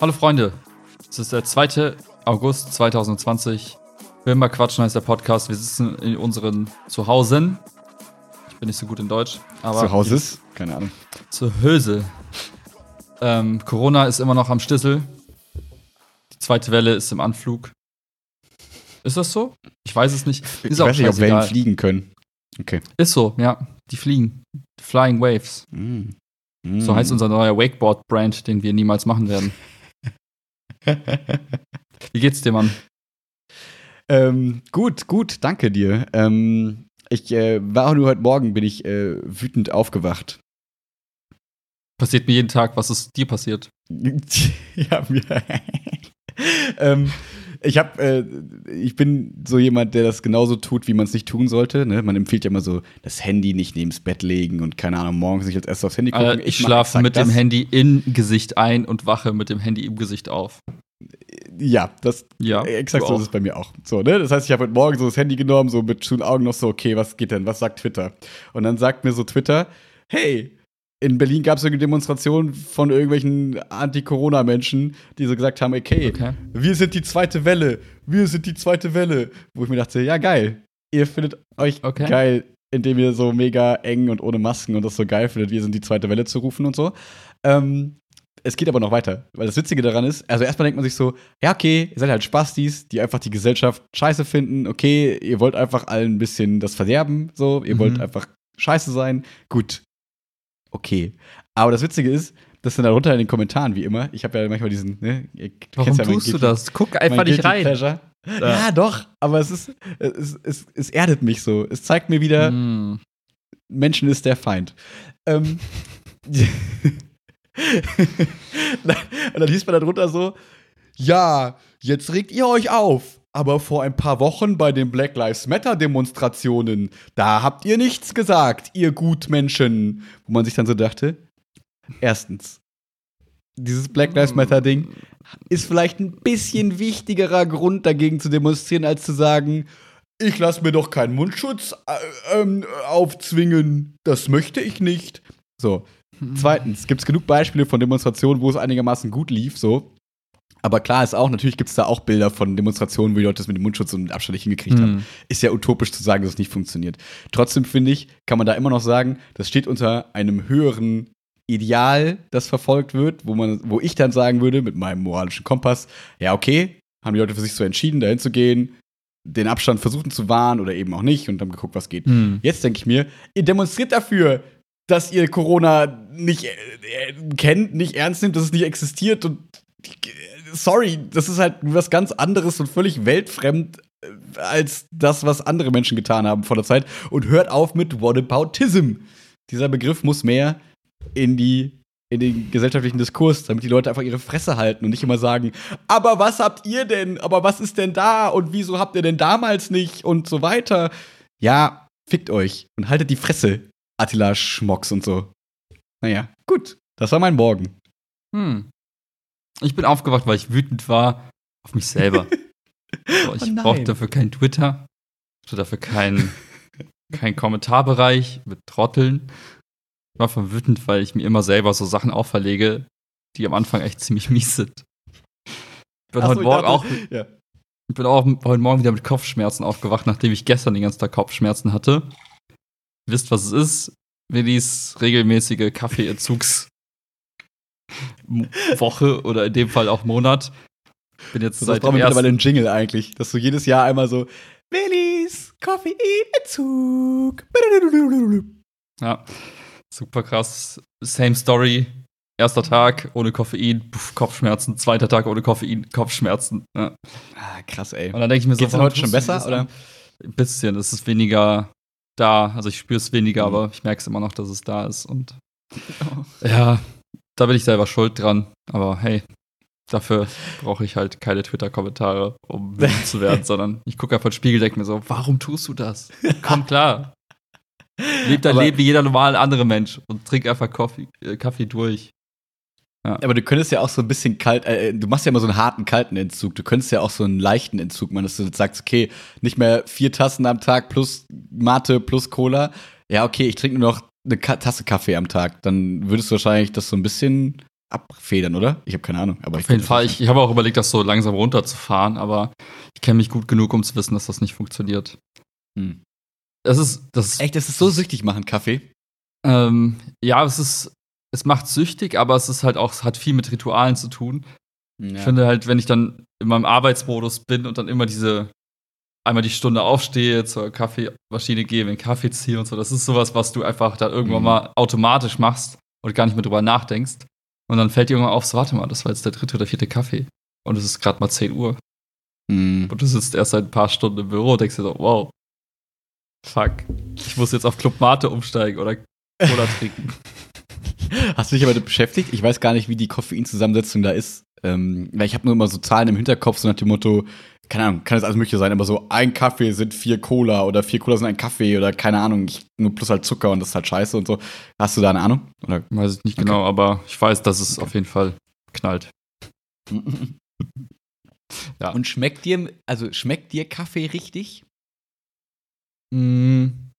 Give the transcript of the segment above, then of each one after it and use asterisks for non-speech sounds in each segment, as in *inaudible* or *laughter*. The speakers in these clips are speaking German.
Hallo Freunde, es ist der 2. August 2020. Wilma Quatschen heißt der Podcast. Wir sitzen in unseren Zuhausen. Ich bin nicht so gut in Deutsch. Aber Zuhauses? Keine Ahnung. Zu Hülse. Ähm, Corona ist immer noch am Stissel. Die zweite Welle ist im Anflug. Ist das so? Ich weiß es nicht. Ist ich weiß nicht, ob Wellen fliegen können. Okay. Ist so, ja. Die fliegen. Flying Waves. Mm. Mm. So heißt unser neuer Wakeboard-Brand, den wir niemals machen werden. *laughs* Wie geht's dir, Mann? Ähm, gut, gut, danke dir. Ähm, ich äh, war nur heute Morgen, bin ich äh, wütend aufgewacht. Passiert mir jeden Tag, was ist dir passiert? *laughs* ja, mir. *laughs* ähm, ich habe, äh, ich bin so jemand, der das genauso tut, wie man es nicht tun sollte. Ne? Man empfiehlt ja immer so, das Handy nicht neben das Bett legen und keine Ahnung, morgens nicht als erstes aufs Handy gucken. Alter, ich, ich schlafe mit das. dem Handy im Gesicht ein und wache mit dem Handy im Gesicht auf. Ja, das ja, exakt so ist es bei mir auch. So, ne? Das heißt, ich habe heute Morgen so das Handy genommen, so mit schönen Augen noch so, okay, was geht denn? Was sagt Twitter? Und dann sagt mir so Twitter, hey, in Berlin gab es eine Demonstration von irgendwelchen Anti-Corona-Menschen, die so gesagt haben, okay, okay, wir sind die zweite Welle, wir sind die zweite Welle. Wo ich mir dachte, ja geil, ihr findet euch okay. geil, indem ihr so mega eng und ohne Masken und das so geil findet, wir sind die zweite Welle zu rufen und so. Ähm, es geht aber noch weiter, weil das Witzige daran ist, also erstmal denkt man sich so, ja okay, ihr seid halt Spastis, die einfach die Gesellschaft scheiße finden, okay, ihr wollt einfach allen ein bisschen das verderben, so, ihr mhm. wollt einfach scheiße sein, gut, okay. Aber das Witzige ist, dass dann darunter in den Kommentaren, wie immer, ich habe ja manchmal diesen, ne, Warum ja tust du das? Guck einfach nicht rein. Ja. ja. doch, aber es ist, es, es, es erdet mich so. Es zeigt mir wieder, mm. Menschen ist der Feind. Ähm, *laughs* *laughs* *laughs* und dann liest man darunter so, ja, jetzt regt ihr euch auf. Aber vor ein paar Wochen bei den Black Lives Matter Demonstrationen, da habt ihr nichts gesagt, ihr Gutmenschen. Wo man sich dann so dachte, erstens, dieses Black Lives Matter Ding ist vielleicht ein bisschen wichtigerer Grund dagegen zu demonstrieren, als zu sagen, ich lasse mir doch keinen Mundschutz äh, äh, aufzwingen. Das möchte ich nicht. So. Zweitens, gibt es genug Beispiele von Demonstrationen, wo es einigermaßen gut lief, so. Aber klar ist auch, natürlich gibt es da auch Bilder von Demonstrationen, wo die Leute das mit dem Mundschutz und Abstand nicht hingekriegt mhm. haben. Ist ja utopisch zu sagen, dass es nicht funktioniert. Trotzdem finde ich, kann man da immer noch sagen, das steht unter einem höheren Ideal, das verfolgt wird, wo man, wo ich dann sagen würde, mit meinem moralischen Kompass, ja, okay, haben die Leute für sich so entschieden, dahin zu gehen, den Abstand versuchen zu wahren oder eben auch nicht und dann geguckt, was geht. Mhm. Jetzt denke ich mir, ihr demonstriert dafür, dass ihr Corona nicht äh, kennt, nicht ernst nimmt, dass es nicht existiert und sorry, das ist halt was ganz anderes und völlig weltfremd äh, als das, was andere Menschen getan haben vor der Zeit. Und hört auf mit Whataboutism. Dieser Begriff muss mehr in die in den gesellschaftlichen Diskurs, damit die Leute einfach ihre Fresse halten und nicht immer sagen, aber was habt ihr denn? Aber was ist denn da? Und wieso habt ihr denn damals nicht? Und so weiter. Ja, fickt euch und haltet die Fresse, Attila Schmocks und so. Naja, gut. Das war mein Morgen. Hm. Ich bin aufgewacht, weil ich wütend war auf mich selber. *laughs* so, ich oh brauchte dafür kein Twitter, ich dafür keinen *laughs* kein Kommentarbereich mit Trotteln. Ich war von wütend, weil ich mir immer selber so Sachen auferlege, die am Anfang echt ziemlich mies sind. Ich bin, heute, so, Morgen dachte, auch, ja. ich bin auch heute Morgen wieder mit Kopfschmerzen aufgewacht, nachdem ich gestern den ganzen Tag Kopfschmerzen hatte. Wisst, was es ist? Willis regelmäßige Kaffeeentzugs Woche oder in dem Fall auch Monat. Bin jetzt so, seit das mittlerweile ein Jingle eigentlich, dass du jedes Jahr einmal so Willis Koffeinentzug. Ja, super krass. Same Story. Erster Tag ohne Koffein, puff, Kopfschmerzen. Zweiter Tag ohne Koffein, Kopfschmerzen. Ja. Ah, krass, ey. Und dann denke ich mir Geht's so, heute schon besser oder? Ein bisschen. Es ist weniger da. Also ich spüre es weniger, mhm. aber ich merke es immer noch, dass es da ist. Und *laughs* ja, da bin ich selber schuld dran. Aber hey, Dafür brauche ich halt keine Twitter-Kommentare, um *laughs* wütend zu werden, sondern ich gucke einfach ins Spiegel, denke mir so, warum tust du das? Komm klar. *laughs* Leb dein Leben wie jeder normale andere Mensch und trink einfach Kaffee, äh, Kaffee durch. Aber du könntest ja auch so ein bisschen kalt, äh, du machst ja immer so einen harten, kalten Entzug. Du könntest ja auch so einen leichten Entzug machen, dass du jetzt sagst, okay, nicht mehr vier Tassen am Tag plus Mate plus Cola. Ja, okay, ich trinke nur noch eine Ka Tasse Kaffee am Tag. Dann würdest du wahrscheinlich das so ein bisschen abfedern, oder? Ich habe keine Ahnung. Aber Auf jeden Fall, ich, ich habe auch überlegt, das so langsam runterzufahren, aber ich kenne mich gut genug, um zu wissen, dass das nicht funktioniert. Hm. Das ist, das Echt, das ist so süchtig machen, Kaffee. Ähm, ja, es ist, es macht süchtig, aber es ist halt auch, es hat viel mit Ritualen zu tun. Ja. Ich finde halt, wenn ich dann in meinem Arbeitsmodus bin und dann immer diese, einmal die Stunde aufstehe, zur Kaffeemaschine gehe, den Kaffee ziehe und so, das ist sowas, was du einfach dann irgendwann Mhm. mal automatisch machst und gar nicht mehr drüber nachdenkst. Und dann fällt dir irgendwann auf, so, warte mal, das war jetzt der dritte oder vierte Kaffee. Und es ist gerade mal 10 Uhr. Hm. Und du sitzt erst seit ein paar Stunden im Büro und denkst dir so, wow, fuck, ich muss jetzt auf Club Mate umsteigen oder Cola *laughs* trinken. *laughs* Hast du dich aber damit beschäftigt? Ich weiß gar nicht, wie die Koffeinzusammensetzung da ist. Ähm, weil ich habe nur immer so Zahlen im Hinterkopf, so nach dem Motto, keine Ahnung, kann das alles mögliche sein, aber so ein Kaffee sind vier Cola oder vier Cola sind ein Kaffee oder keine Ahnung, ich, nur plus halt Zucker und das ist halt scheiße und so. Hast du da eine Ahnung? Oder? Weiß ich nicht genau, aber ich weiß, dass es auf jeden Fall knallt. *laughs* Ja. Und schmeckt dir, also schmeckt dir Kaffee richtig? Mm.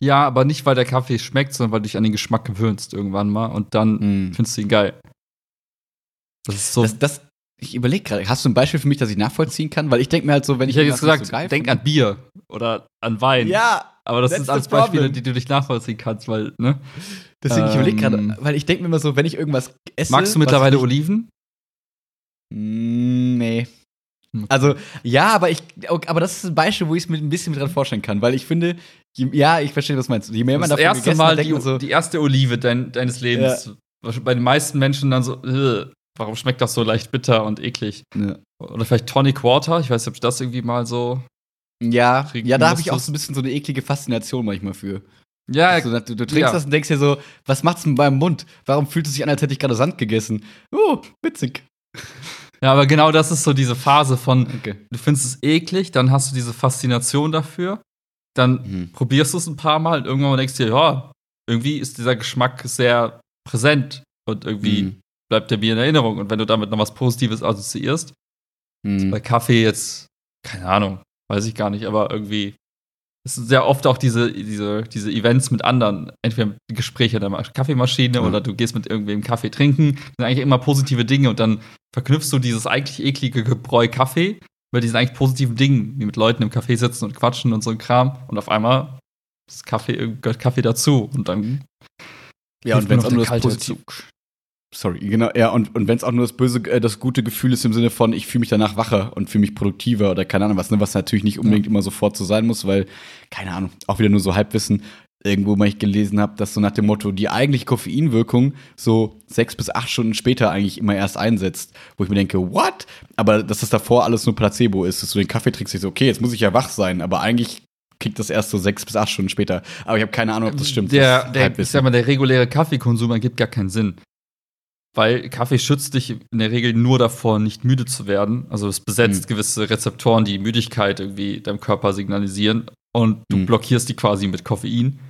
Ja, aber nicht, weil der Kaffee schmeckt, sondern weil du dich an den Geschmack gewöhnst irgendwann mal und dann Mhm. findest du ihn geil. Das ist so. Das, das, ich überlege gerade, hast du ein Beispiel für mich, das ich nachvollziehen kann? Weil ich denke mir halt so, wenn ich ich hätte jetzt gesagt, so denk an Bier oder an Wein. Ja, aber das sind alles. Beispiele, die du nicht nachvollziehen kannst, weil, ne? deswegen ich überlege gerade, Ähm, weil ich denke mir immer so, wenn ich irgendwas esse. Magst du mittlerweile Oliven? Mm, Nee. Okay. Also, ja, aber ich, aber das ist ein Beispiel, wo ich es mir ein bisschen mit dran vorstellen kann, weil ich finde, ja, ich verstehe, was du meinst. Je mehr man das davon erste Mal denkt die, so, die erste Olive dein, deines Lebens. Bei den meisten Menschen dann so, "Ugh, warum schmeckt das so leicht bitter und eklig? ja, Oder vielleicht Tonic Water, ich weiß nicht, ob du das irgendwie mal so. ja, ja, da habe ich auch so ein bisschen so eine eklige Faszination manchmal für. Ja, Also, du, du trinkst ja. das und denkst dir so, was macht's mit meinem Mund? Warum fühlt es sich an, als hätte ich gerade Sand gegessen? Oh, witzig. ja, aber genau das ist so diese Phase von, Okay. du findest es eklig, dann hast du diese Faszination dafür, dann Mhm. probierst du es ein paar Mal und irgendwann denkst du dir, ja, irgendwie ist dieser Geschmack sehr präsent und irgendwie Mhm. bleibt der mir in Erinnerung. Und wenn du damit noch was Positives assoziierst, Mhm. bei Kaffee jetzt, keine Ahnung, weiß ich gar nicht, aber irgendwie. Es sind sehr oft auch diese, diese, diese Events mit anderen, entweder Gespräche an der Ma- Kaffeemaschine Ja. oder du gehst mit irgendwem Kaffee trinken. Das sind eigentlich immer positive Dinge und dann verknüpfst du dieses eigentlich eklige Gebräu Kaffee mit diesen eigentlich positiven Dingen, wie mit Leuten im Café sitzen und quatschen und so ein Kram. Und auf einmal ist Kaffee, gehört Kaffee dazu. Und dann Ja, und wenn es auch nur das Positive. Sorry, genau, ja, und, und wenn es auch nur das böse, äh, das gute Gefühl ist im Sinne von, ich fühle mich danach wacher und fühle mich produktiver oder keine Ahnung was, ne, was natürlich nicht unbedingt immer sofort so sein muss, weil, keine Ahnung, auch wieder nur so Halbwissen, irgendwo mal ich gelesen habe, dass so nach dem Motto, die eigentliche Koffeinwirkung so sechs bis acht Stunden später eigentlich immer erst einsetzt, wo ich mir denke, what? Aber dass das davor alles nur Placebo ist, dass du den Kaffee trinkst, ich so, okay, jetzt muss ich ja wach sein, aber eigentlich kriegt das erst so sechs bis acht Stunden später. Aber ich habe keine Ahnung, ob das stimmt. Der, das ist der, ich sag mal, der reguläre Kaffeekonsum ergibt gar keinen Sinn. Weil Kaffee schützt dich in der Regel nur davor, nicht müde zu werden. Also es besetzt Mhm. gewisse Rezeptoren, die Müdigkeit irgendwie deinem Körper signalisieren. Und du Mhm. blockierst die quasi mit Koffein.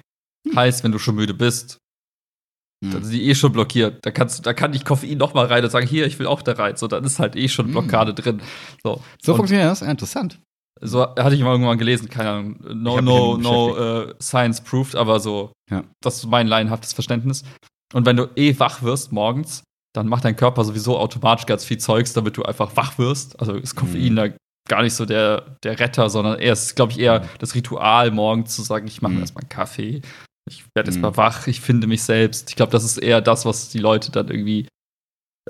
Heißt, wenn du schon müde bist, Mhm. dann sind die eh schon blockiert. Da, kannst, da kann nicht Koffein noch mal rein und sagen, hier, ich will auch da rein. So, dann ist halt eh schon Mhm. Blockade drin. So, So Und- funktioniert das? Ja, interessant. so hatte ich mal irgendwann gelesen, keine Ahnung, no, no, no äh, science proved, aber so, Ja. das ist mein laienhaftes Verständnis. Und wenn du eh wach wirst morgens, dann macht dein Körper sowieso automatisch ganz viel Zeugs, damit du einfach wach wirst. Also ist Koffein Mhm. da gar nicht so der, der Retter, sondern eher ist, glaube ich, eher das Ritual, morgens zu sagen, ich mache mir Mhm. erstmal einen Kaffee, ich werde Mhm. erstmal wach, ich finde mich selbst. Ich glaube, das ist eher das, was die Leute dann irgendwie,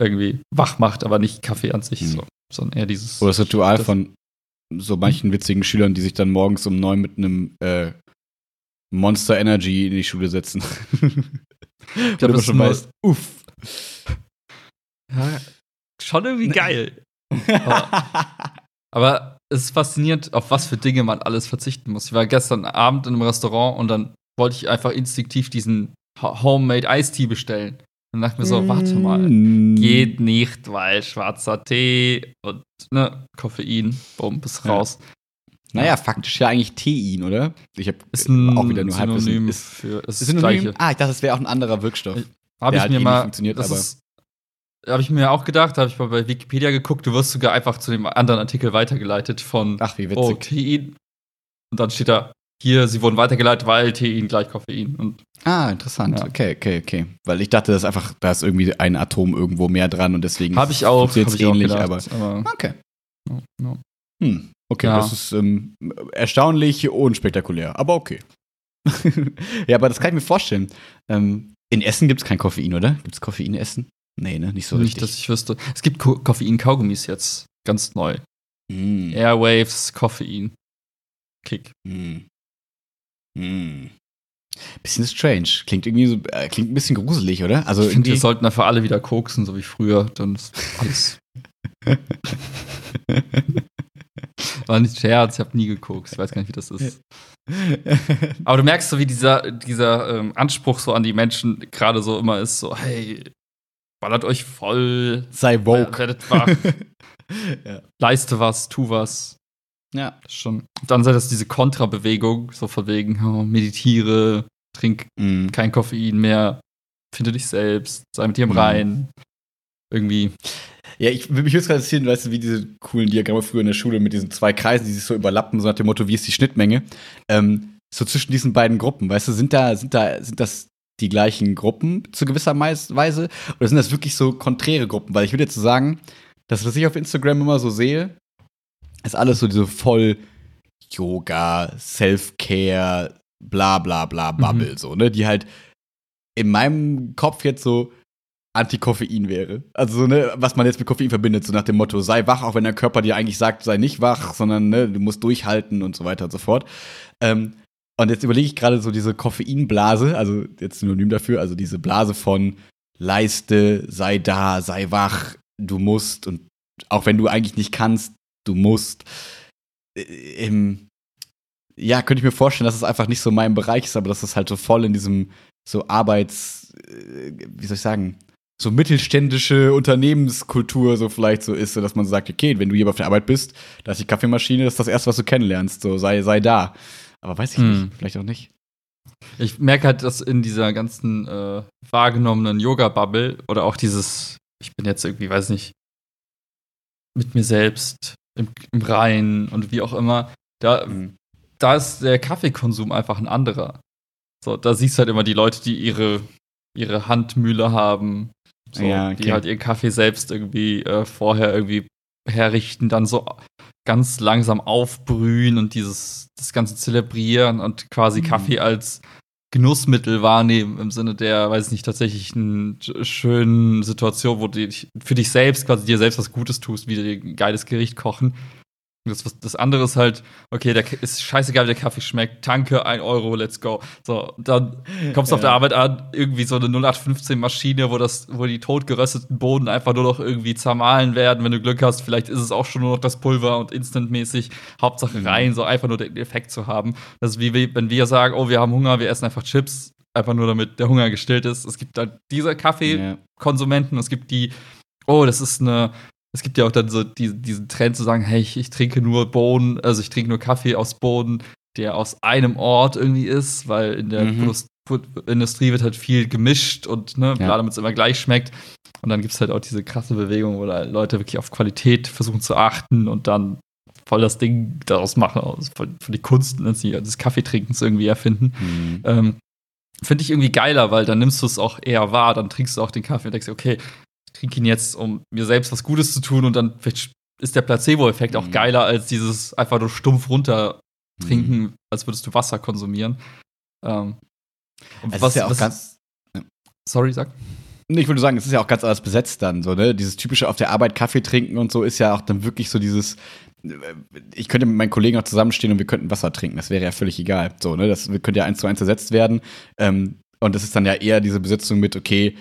irgendwie wach macht, aber nicht Kaffee an sich, Mhm. so, sondern eher dieses. Oder das Ritual das- von so manchen witzigen Schülern, die sich dann morgens um neun mit einem äh, Monster Energy in die Schule setzen. *laughs* ich glaub, das ist nur- uff. Ja, schon irgendwie geil. *laughs* Aber es ist faszinierend, auf was für Dinge man alles verzichten muss. Ich war gestern Abend in einem Restaurant und dann wollte ich einfach instinktiv diesen Ho- Homemade Tea bestellen. Und dachte mir so, warte mal, Mm. geht nicht, weil schwarzer Tee und ne, Koffein, bumm, bis Ja. raus. Naja, faktisch ja eigentlich Tein, oder? Ich habe Ist auch wieder nur. Synonym Ist, für ist ist das Synonym? Gleiche. Ah, ich dachte, das wäre auch ein anderer Wirkstoff. Habe ich halt mir mal, funktioniert, das aber- ist, habe ich mir auch gedacht, habe ich mal bei Wikipedia geguckt, du wirst sogar einfach zu dem anderen Artikel weitergeleitet von Ach, wie oh, witzig. Tein. Und dann steht da, hier, sie wurden weitergeleitet, weil Tein gleich Koffein. Und Ah, interessant. Ja. Okay, okay, okay. Weil ich dachte, das einfach, da ist irgendwie ein Atom irgendwo mehr dran und deswegen habe ich auch, funktioniert's hab ich auch ähnlich, gedacht, aber, Okay. no, no. Hm. Okay, Ja. das ist ähm, erstaunlich unspektakulär, aber okay. *laughs* ja, aber das kann ich mir vorstellen. Ähm, in Essen gibt es kein Koffein, oder? Gibt es Koffein in Essen? Nee, ne? Nicht so Nicht, dass richtig. ich wüsste. Es gibt Ko Koffein-Kaugummis jetzt, ganz neu. Hm. Airwaves, Koffein. Kick. Hm. Hm. Bisschen strange. Klingt irgendwie so, äh, klingt ein bisschen gruselig, oder? Also ich finde, wir sollten einfach alle wieder koksen, so wie früher. Dann ist alles. *laughs* War nicht Scherz, ich habe nie gekokst. Ich weiß gar nicht, wie das ist. *laughs* Aber du merkst so, wie dieser, dieser ähm, Anspruch so an die Menschen gerade so immer ist: so, hey, ballert euch voll, Sei woke. werdet wach, *laughs* ja. leiste was, tu was. Ja. Schon. Dann sei das diese Kontrabewegung, so von wegen, oh, meditiere, trink Hm. kein Koffein mehr, finde dich selbst, sei mit dir im Mhm. Rein. Irgendwie. Ja, ich würde mich höchst interessieren, weißt du, wie diese coolen Diagramme früher in der Schule mit diesen zwei Kreisen, die sich so überlappen, so nach dem Motto, wie ist die Schnittmenge? Ähm, so zwischen diesen beiden Gruppen, weißt du, sind da, sind da, sind das die gleichen Gruppen zu gewisser Weise? Oder sind das wirklich so konträre Gruppen? Weil ich würde jetzt so sagen, das, was ich auf Instagram immer so sehe, ist alles so diese voll Yoga, Self-Care, bla bla bla Bubble, so, ne? Die halt in meinem Kopf jetzt so Anti-Koffein wäre. Also, so, ne, was man jetzt mit Koffein verbindet, so nach dem Motto, sei wach, auch wenn der Körper dir eigentlich sagt, sei nicht wach, sondern ne, du musst durchhalten und so weiter und so fort. Ähm, und jetzt überlege ich gerade so diese Koffeinblase, also jetzt Synonym dafür, also diese Blase von Leiste, sei da, sei wach, du musst und auch wenn du eigentlich nicht kannst, du musst. Äh, ähm, ja, könnte ich mir vorstellen, dass es einfach nicht so mein Bereich ist, aber dass es halt so voll in diesem so Arbeits, äh, wie soll ich sagen, so mittelständische Unternehmenskultur so vielleicht so ist, so dass man so sagt, okay, wenn du hier auf der Arbeit bist, da ist die Kaffeemaschine, das ist das erste, was du kennenlernst, so sei, sei da. Aber weiß ich Hm. nicht, vielleicht auch nicht. Ich merke halt, dass in dieser ganzen äh, wahrgenommenen Yoga-Bubble oder auch dieses, ich bin jetzt irgendwie, weiß nicht, mit mir selbst im, im Reinen und wie auch immer, da, Mhm. da ist der Kaffeekonsum einfach ein anderer. So, da siehst du halt immer die Leute, die ihre, ihre Handmühle haben, so, Ja, okay. die halt ihren Kaffee selbst irgendwie äh, vorher irgendwie herrichten, dann so ganz langsam aufbrühen und dieses das Ganze zelebrieren und quasi Mhm. Kaffee als Genussmittel wahrnehmen im Sinne der, weiß nicht, tatsächlich eine schönen Situation, wo du für dich selbst quasi dir selbst was Gutes tust, wie dir ein geiles Gericht kochen. Das, das andere ist halt, okay, der ist scheißegal, wie der Kaffee schmeckt, Tanke, ein Euro, let's go. So, dann kommst du auf Ja. der Arbeit an, irgendwie so eine 0815 Maschine, wo das, wo die totgerösteten Bohnen einfach nur noch irgendwie zermahlen werden, wenn du Glück hast. Vielleicht ist es auch schon nur noch das Pulver und instantmäßig Hauptsache Mhm. rein, so einfach nur den Effekt zu haben. Das ist wie we- wenn wir sagen, oh, wir haben Hunger, wir essen einfach Chips, einfach nur damit der Hunger gestillt ist. Es gibt dann diese Kaffeekonsumenten, Ja. es gibt die, oh, das ist eine es gibt ja auch dann so die, diesen Trend zu sagen, hey, ich, ich trinke nur Bohnen, also ich trinke nur Kaffee aus Bohnen, der aus einem Ort irgendwie ist, weil in der Mhm. Industrie wird halt viel gemischt und ne, Ja. klar, damit es immer gleich schmeckt. Und dann gibt es halt auch diese krasse Bewegung, wo da Leute wirklich auf Qualität versuchen zu achten und dann voll das Ding daraus machen, aus, voll, voll die Kunst ne, des Kaffeetrinkens irgendwie erfinden. Mhm. Ähm, Finde ich irgendwie geiler, weil dann nimmst du es auch eher wahr, dann trinkst du auch den Kaffee und denkst, okay, trinke ihn jetzt, um mir selbst was Gutes zu tun und dann vielleicht ist der Placebo-Effekt auch Mhm. geiler als dieses einfach nur stumpf runter trinken, Mhm. als würdest du Wasser konsumieren. Ähm, und Es ist ja auch ganz, sorry, sag. Nee, Ich würde sagen, es ist ja auch ganz anders besetzt dann, so, ne? Dieses typische auf der Arbeit Kaffee trinken und so ist ja auch dann wirklich so dieses, äh, ich könnte mit meinen Kollegen auch zusammenstehen und wir könnten Wasser trinken, das wäre ja völlig egal. So, ne? Das könnte ja eins zu eins ersetzt werden. Ähm, und das ist dann ja eher diese Besetzung mit, okay,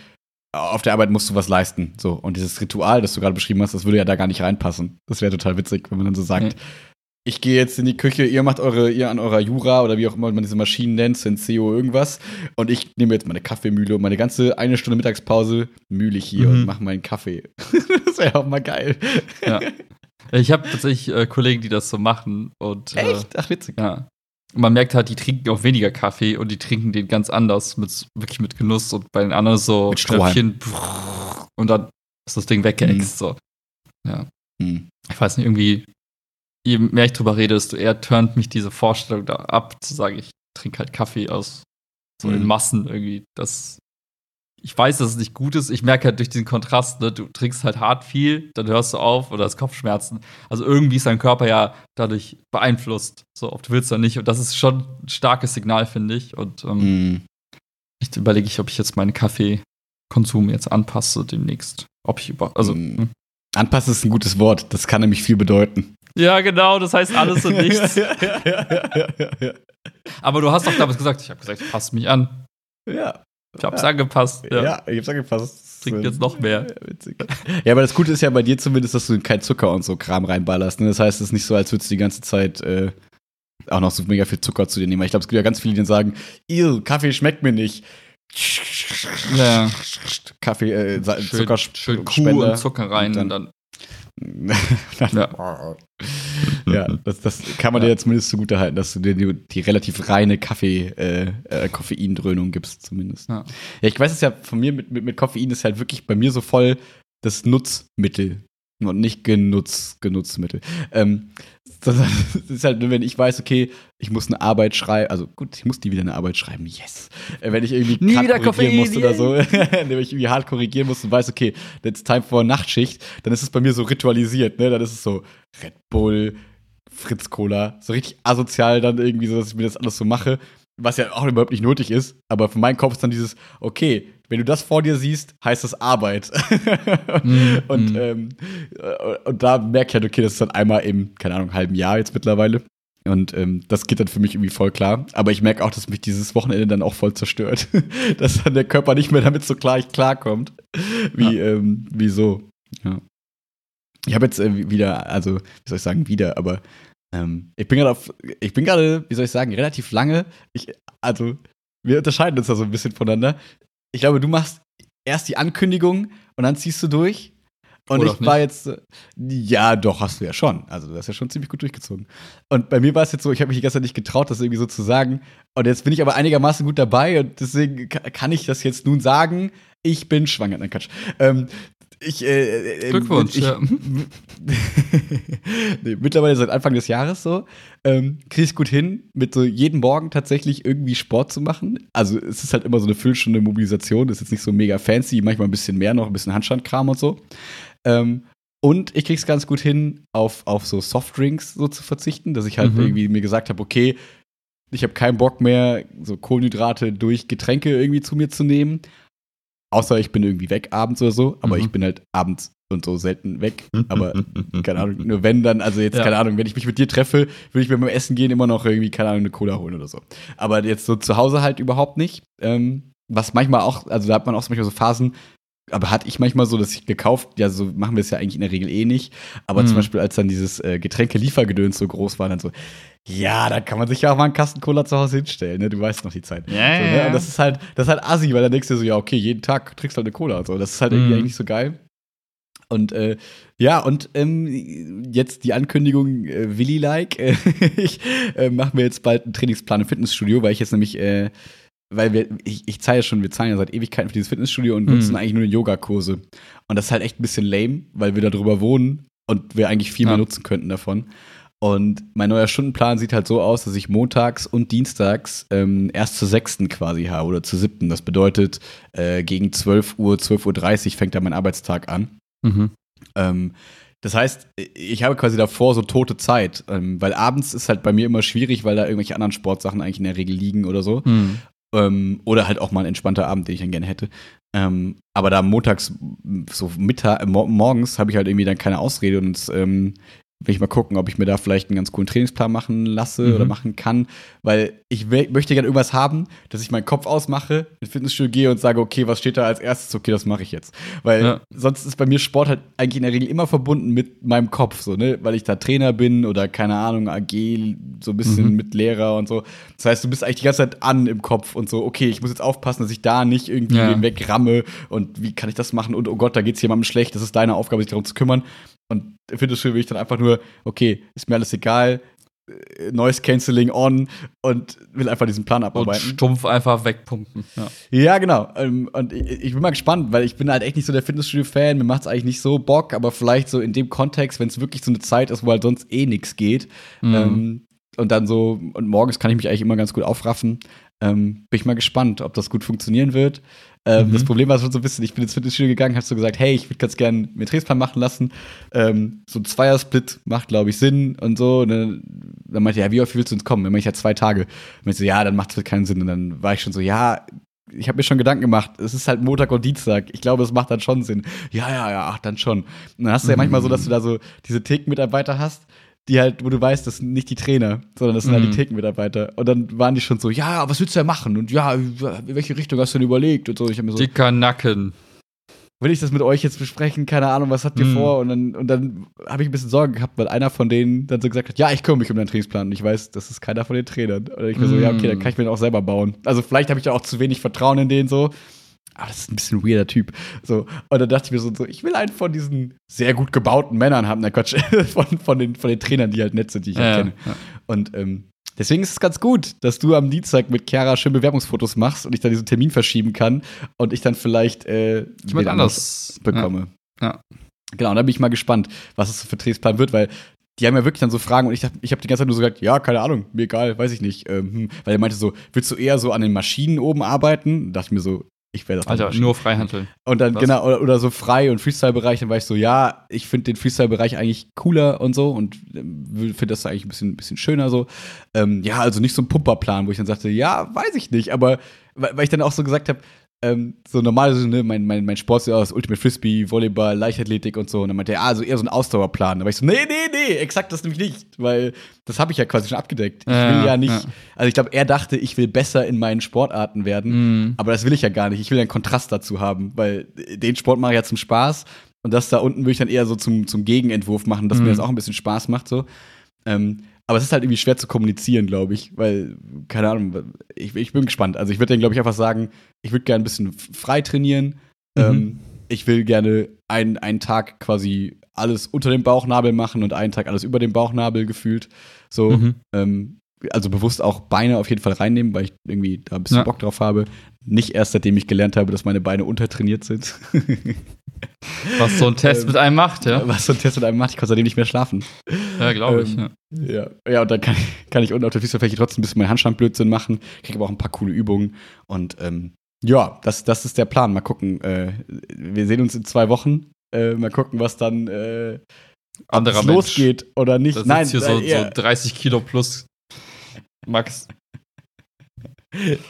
auf der Arbeit musst du was leisten. So, und dieses Ritual, das du gerade beschrieben hast, das würde ja da gar nicht reinpassen. Das wäre total witzig, wenn man dann so sagt, Nee. ich gehe jetzt in die Küche, ihr macht eure, ihr an eurer Jura oder wie auch immer man diese Maschinen nennt, Senseo irgendwas. Und ich nehme jetzt meine Kaffeemühle und meine ganze eine Stunde Mittagspause mühle ich hier mhm. und mache meinen Kaffee. *laughs* das wäre auch mal geil. Ja. Ich habe tatsächlich äh, Kollegen, die das so machen. Und, äh, Echt? Ach, witzig. Ja. Und man merkt halt, die trinken auch weniger Kaffee und die trinken den ganz anders, mit, wirklich mit Genuss und bei den anderen so mit Strohhalm. und dann ist das Ding weggeext. Mhm. So. Ja. Mhm. Ich weiß nicht, irgendwie je mehr ich drüber rede, desto eher turnt mich diese Vorstellung da ab, zu sagen, ich trinke halt Kaffee aus so mhm. in Massen irgendwie. Das, ich weiß, dass es nicht gut ist. Ich merke halt durch diesen Kontrast, ne, du trinkst halt hart viel, dann hörst du auf oder hast Kopfschmerzen. Also irgendwie ist dein Körper ja dadurch beeinflusst. So oft willst du nicht. Und das ist schon ein starkes Signal, finde ich. Und ähm, mhm. ich überlege ich, ob ich jetzt meinen Kaffeekonsum jetzt anpasse demnächst. Ob ich über, also. Mhm. Anpassen ist ein gutes Wort. Das kann nämlich viel bedeuten. Ja, genau, das heißt alles und *laughs* nichts. Aber du hast doch damals gesagt, ich habe gesagt, ich passe mich an. Ja. Ich hab's ja. angepasst. Ja, ja ich hab's angepasst. Trinkt jetzt noch mehr. *laughs* Witzig. Ja, aber das Gute ist ja bei dir zumindest, dass du kein Zucker und so Kram reinballerst. Ne? Das heißt, es ist nicht so, als würdest du die ganze Zeit äh, auch noch so mega viel Zucker zu dir nehmen. Ich glaube, es gibt ja ganz viele, die sagen, Ew, Kaffee schmeckt mir nicht. Ja. Kaffee, äh, Zucker, schön Kuh und Zucker rein und dann, und dann *laughs* ja, *laughs* ja das, das kann man ja. dir ja zumindest zugute halten, dass du dir die, die relativ reine Kaffee, äh, äh, Koffeindröhnung gibst, zumindest. Ja. ja, ich weiß es ja von mir mit, mit, mit Koffein ist halt wirklich bei mir so voll das Nutzmittel und nicht Genutz, Genutzmittel. Ähm, das ist halt, wenn ich weiß, okay, ich muss eine Arbeit schreiben, also gut, ich muss nie wieder eine Arbeit schreiben, yes. Äh, wenn ich irgendwie nie korrigieren muss oder so, *laughs* wenn ich irgendwie hart korrigieren muss und weiß, okay, it's time for Nachtschicht, dann ist es bei mir so ritualisiert, ne? Dann ist es so Red Bull, Fritz Cola, so richtig asozial dann irgendwie so, dass ich mir das alles so mache, was ja auch überhaupt nicht nötig ist, aber für meinen Kopf ist dann dieses, okay, wenn du das vor dir siehst, heißt das Arbeit. *laughs* mm, und, mm. Ähm, äh, und da merke ich halt, okay, das ist dann einmal im, keine Ahnung, halben Jahr jetzt mittlerweile. Und ähm, das geht dann für mich irgendwie voll klar. Aber ich merke auch, dass mich dieses Wochenende dann auch voll zerstört. *laughs* dass dann der Körper nicht mehr damit so klar klarkommt. Wie, ja. ähm, wie so. Ja. Ich habe jetzt äh, wieder, also, wie soll ich sagen, wieder, aber ähm, ich bin gerade auf, ich bin gerade, wie soll ich sagen, relativ lange. Ich, also, wir unterscheiden uns da so ein bisschen voneinander ich glaube, du machst erst die Ankündigung und dann ziehst du durch. Und Oder ich war jetzt, ja, doch, hast du ja schon. Also, du hast ja schon ziemlich gut durchgezogen. Und bei mir war es jetzt so, ich habe mich gestern nicht getraut, das irgendwie so zu sagen. Und jetzt bin ich aber einigermaßen gut dabei und deswegen kann ich das jetzt nun sagen. Ich bin schwanger. Nein, Quatsch. Ähm, ich, äh, äh, Glückwunsch. Ich, ja. *laughs* nee, mittlerweile seit Anfang des Jahres so. Ähm, Kriege ich gut hin, mit so jeden Morgen tatsächlich irgendwie Sport zu machen. Also es ist halt immer so eine Füllstunde Mobilisation, das ist jetzt nicht so mega fancy, manchmal ein bisschen mehr noch, ein bisschen Handstandkram und so. Ähm, und ich krieg's ganz gut hin, auf, auf so Softdrinks so zu verzichten, dass ich halt mhm. irgendwie mir gesagt habe, okay, ich habe keinen Bock mehr, so Kohlenhydrate durch Getränke irgendwie zu mir zu nehmen. Außer ich bin irgendwie weg abends oder so, aber mhm. ich bin halt abends und so selten weg. Aber *laughs* keine Ahnung, nur wenn dann, also jetzt, ja. keine Ahnung, wenn ich mich mit dir treffe, würde ich mir beim Essen gehen immer noch irgendwie, keine Ahnung, eine Cola holen oder so. Aber jetzt so zu Hause halt überhaupt nicht. Ähm, was manchmal auch, also da hat man auch manchmal so Phasen, aber hatte ich manchmal so, dass ich gekauft, ja, so machen wir es ja eigentlich in der Regel eh nicht. Aber mhm. zum Beispiel, als dann dieses äh, Getränke-Liefergedöns so groß war, dann so, ja, da kann man sich ja auch mal einen Kasten Cola zu Hause hinstellen, ne? Du weißt noch die Zeit. Ja, so, ne? Und das ist halt, das ist halt assi, weil dann denkst du so, ja, okay, jeden Tag trinkst du halt eine Cola und so. Das ist halt irgendwie mhm. eigentlich so geil. Und äh, ja, und ähm, jetzt die Ankündigung, äh, Willi-like. *laughs* Ich äh, mache mir jetzt bald einen Trainingsplan im Fitnessstudio, weil ich jetzt nämlich, äh, weil wir, ich, ich zahle ja schon, wir zahlen ja seit Ewigkeiten für dieses Fitnessstudio und nutzen mhm. eigentlich nur Yogakurse. Und das ist halt echt ein bisschen lame, weil wir da drüber wohnen und wir eigentlich viel ja. mehr nutzen könnten davon. Und mein neuer Stundenplan sieht halt so aus, dass ich montags und dienstags ähm, erst zur sechsten quasi habe oder zur siebten. Das bedeutet, äh, gegen 12 Uhr, 12.30 Uhr fängt da mein Arbeitstag an. Mhm. Ähm, das heißt, ich habe quasi davor so tote Zeit, ähm, weil abends ist halt bei mir immer schwierig, weil da irgendwelche anderen Sportsachen eigentlich in der Regel liegen oder so. Mhm. Ähm, oder halt auch mal ein entspannter Abend, den ich dann gerne hätte. Ähm, aber da montags, so Mittag, morgens habe ich halt irgendwie dann keine Ausrede und ähm, will ich mal gucken, ob ich mir da vielleicht einen ganz coolen Trainingsplan machen lasse mhm. oder machen kann, weil ich möchte gerne irgendwas haben, dass ich meinen Kopf ausmache, ins Fitnessstudio gehe und sage, okay, was steht da als erstes? Okay, das mache ich jetzt. Weil ja. sonst ist bei mir Sport halt eigentlich in der Regel immer verbunden mit meinem Kopf, so, ne? Weil ich da Trainer bin oder keine Ahnung, AG, so ein bisschen mhm. mit Lehrer und so. Das heißt, du bist eigentlich die ganze Zeit an im Kopf und so, okay, ich muss jetzt aufpassen, dass ich da nicht irgendwie ja. wegramme und wie kann ich das machen und oh Gott, da geht es jemandem schlecht, das ist deine Aufgabe, sich darum zu kümmern. Und Fitnessstudio will ich dann einfach nur, okay, ist mir alles egal, äh, Noise Cancelling on und will einfach diesen Plan abarbeiten. Und stumpf einfach wegpumpen. Ja, ja genau. Ähm, und ich bin mal gespannt, weil ich bin halt echt nicht so der Fitnessstudio-Fan. Mir macht es eigentlich nicht so Bock, aber vielleicht so in dem Kontext, wenn es wirklich so eine Zeit ist, wo halt sonst eh nichts geht. Mhm. Ähm, und dann so, und morgens kann ich mich eigentlich immer ganz gut aufraffen. Ähm, bin ich mal gespannt, ob das gut funktionieren wird. Ähm, mhm. Das Problem war schon so ein bisschen, ich bin ins Fitnessstudio gegangen, hast so gesagt, hey, ich würde ganz gerne mir Trainingsplan machen lassen. Ähm, so ein Zweiersplit macht, glaube ich, Sinn und so. Und dann, dann meinte er, ja, wie oft willst du uns kommen? Dann meinte ich ja zwei Tage. Und ich so, ja, dann macht es keinen Sinn. Und dann war ich schon so, ja, ich habe mir schon Gedanken gemacht, es ist halt Montag und Dienstag. Ich glaube, es macht dann schon Sinn. Ja, ja, ja, ach, dann schon. Und dann hast du ja manchmal so, dass du da so diese Thekenmitarbeiter hast die halt, wo du weißt, das sind nicht die Trainer, sondern das sind mhm. halt die mhm. Thekenmitarbeiter. Und dann waren die schon so, ja, was willst du ja machen? Und ja, in welche Richtung hast du denn überlegt? Und so. Ich hab mir so Dicker Nacken. Will ich das mit euch jetzt besprechen? Keine Ahnung, was habt ihr mhm. vor? Und dann, und dann habe ich ein bisschen Sorge gehabt, weil einer von denen dann so gesagt hat, ja, ich kümmere mich um deinen Trainingsplan. Und ich weiß, das ist keiner von den Trainern. Und ich mir mhm. so, ja, okay, dann kann ich mir den auch selber bauen. Also vielleicht habe ich da auch zu wenig Vertrauen in den so aber das ist ein bisschen ein weirder Typ. So, und dann dachte ich mir so, so, ich will einen von diesen sehr gut gebauten Männern haben, na Quatsch, *laughs* von, von, den, von den Trainern, die halt nett sind, die ich halt ja, kenne. Ja. Und ähm, deswegen ist es ganz gut, dass du am Dienstag mit Chiara schön Bewerbungsfotos machst und ich dann diesen Termin verschieben kann und ich dann vielleicht äh, jemand anders bekomme. Ja. ja. Genau, und da bin ich mal gespannt, was es für Trainingsplan wird, weil die haben ja wirklich dann so Fragen und ich, ich habe die ganze Zeit nur so gesagt, ja, keine Ahnung, mir egal, weiß ich nicht. Ähm, hm. weil er meinte so, willst du eher so an den Maschinen oben arbeiten? Da dachte ich mir so, ich werde das Also nur Freihandel. Und dann, Was? genau, oder, oder, so Frei- und Freestyle-Bereich, dann war ich so, ja, ich finde den Freestyle-Bereich eigentlich cooler und so und ähm, finde das eigentlich ein bisschen, bisschen schöner so. Ähm, ja, also nicht so ein Pumperplan, wo ich dann sagte, ja, weiß ich nicht, aber weil ich dann auch so gesagt habe, ähm, so normal, ne, mein, mein, mein Sport ist aus Ultimate Frisbee, Volleyball, Leichtathletik und so. Und dann meinte er, ah, also eher so ein Ausdauerplan. Da war ich so, nee, nee, nee, exakt das nämlich nicht, weil das habe ich ja quasi schon abgedeckt. Ich ja, will ja nicht, ja. also ich glaube, er dachte, ich will besser in meinen Sportarten werden, mhm. aber das will ich ja gar nicht. Ich will ja einen Kontrast dazu haben, weil den Sport mache ich ja zum Spaß und das da unten würde ich dann eher so zum, zum Gegenentwurf machen, dass mhm. mir das auch ein bisschen Spaß macht, so. Ähm, aber es ist halt irgendwie schwer zu kommunizieren, glaube ich, weil, keine Ahnung, ich, ich bin gespannt. Also ich würde dann, glaube ich, einfach sagen, ich würde gerne ein bisschen frei trainieren. Mhm. Ähm, ich will gerne ein, einen Tag quasi alles unter dem Bauchnabel machen und einen Tag alles über dem Bauchnabel gefühlt. So, mhm. ähm, also bewusst auch Beine auf jeden Fall reinnehmen, weil ich irgendwie da ein bisschen ja. Bock drauf habe. Nicht erst seitdem ich gelernt habe, dass meine Beine untertrainiert sind. *laughs* *laughs* Was so ein Test ähm, mit einem macht, ja? Was so ein Test mit einem macht, ich konnte seitdem nicht mehr schlafen. Ja, glaube ich. Ähm, ja. ja. ja, und dann kann, kann ich unten auf der Füße trotzdem ein bisschen meinen Handstandblödsinn machen, kriege aber auch ein paar coole Übungen und ähm, ja, das, das ist der Plan. Mal gucken. Äh, wir sehen uns in zwei Wochen. Äh, mal gucken, was dann äh, Anderer losgeht oder nicht. Das Nein, hier so, so 30 Kilo plus Max. *laughs*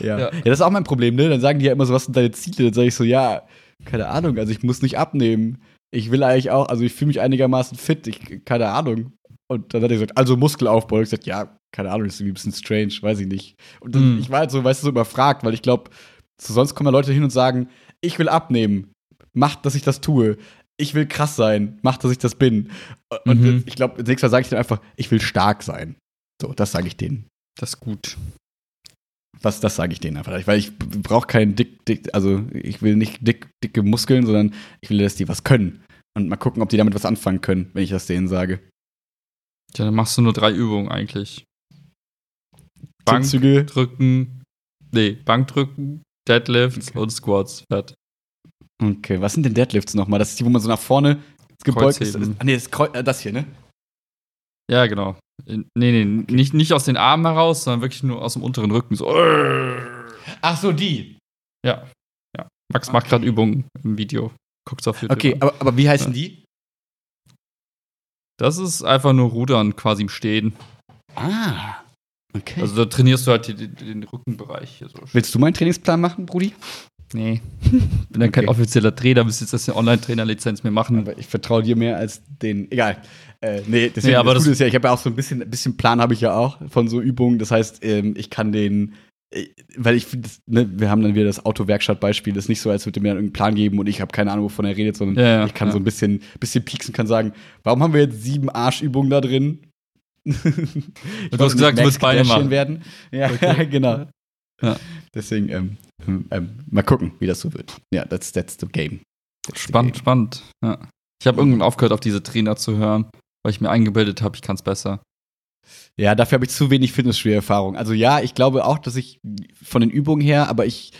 Ja. ja. ja. das ist auch mein Problem, ne? Dann sagen die ja immer so, was sind deine Ziele? Dann sage ich so, ja, keine Ahnung, also ich muss nicht abnehmen. Ich will eigentlich auch, also ich fühle mich einigermaßen fit, ich, keine Ahnung. Und dann hat er gesagt, also Muskelaufbau. Und ich gesagt, ja, keine Ahnung, das ist irgendwie ein bisschen strange, weiß ich nicht. Und dann, mm. ich war halt so, weißt du, so überfragt, weil ich glaube, so sonst kommen ja Leute hin und sagen, ich will abnehmen, macht, dass ich das tue. Ich will krass sein, macht, dass ich das bin. Und mhm. ich glaube, nächstes Mal sage ich dann einfach, ich will stark sein. So, das sage ich denen. Das ist gut. Was, das sage ich denen einfach. Weil ich brauche keinen dick, dick, also ich will nicht dick, dicke Muskeln, sondern ich will, dass die was können. Und mal gucken, ob die damit was anfangen können, wenn ich das denen sage. Tja, dann machst du nur drei Übungen eigentlich. Bankdrücken, drücken, nee, Bankdrücken, Deadlifts okay. und Squats. Fett. Okay, was sind denn Deadlifts nochmal? Das ist die, wo man so nach vorne gebeugt ist. Ah, nee, das, äh, das hier, ne? Ja, genau. Nee, nee, okay. nicht, nicht aus den Armen heraus, sondern wirklich nur aus dem unteren Rücken. So. Ach so, die. Ja. ja. Max okay. macht gerade Übungen im Video. Guckt's auf YouTube. Okay, aber, aber wie heißen ja. die? Das ist einfach nur Rudern quasi im Stehen. Ah. Okay. Also da trainierst du halt den, den Rückenbereich. Hier so. Willst du meinen Trainingsplan machen, Brudi? Nee. *laughs* Bin dann kein offizieller Trainer, müsste jetzt eine Online-Trainer-Lizenz mir machen. Aber ich vertraue dir mehr als den. Egal. Äh, nee, deswegen nee, aber das, das ist ja, ich habe ja auch so ein bisschen, ein bisschen Plan habe ich ja auch von so Übungen. Das heißt, ähm, ich kann den, äh, weil ich finde, ne, wir haben dann wieder das Autowerkstatt-Beispiel, das ist nicht so, als würde mir dann irgendeinen Plan geben und ich habe keine Ahnung, wovon er redet, sondern ja, ja, ich kann so ein bisschen, bisschen pieksen, kann sagen, warum haben wir jetzt sieben Arschübungen da drin? *laughs* du hast gesagt, du willst Beine machen. werden. Ja, okay. *laughs* genau. Ja. Deswegen, ähm, ähm, ähm, mal gucken, wie das so wird. Ja, that's, that's the game. That's spannend, the game. spannend. Ja. Ich habe irgendwann aufgehört, auf diese Trainer zu hören, weil ich mir eingebildet habe, ich kann es besser. Ja, dafür habe ich zu wenig Fitnessstudio-Erfahrung. Also ja, ich glaube auch, dass ich von den Übungen her, aber ich,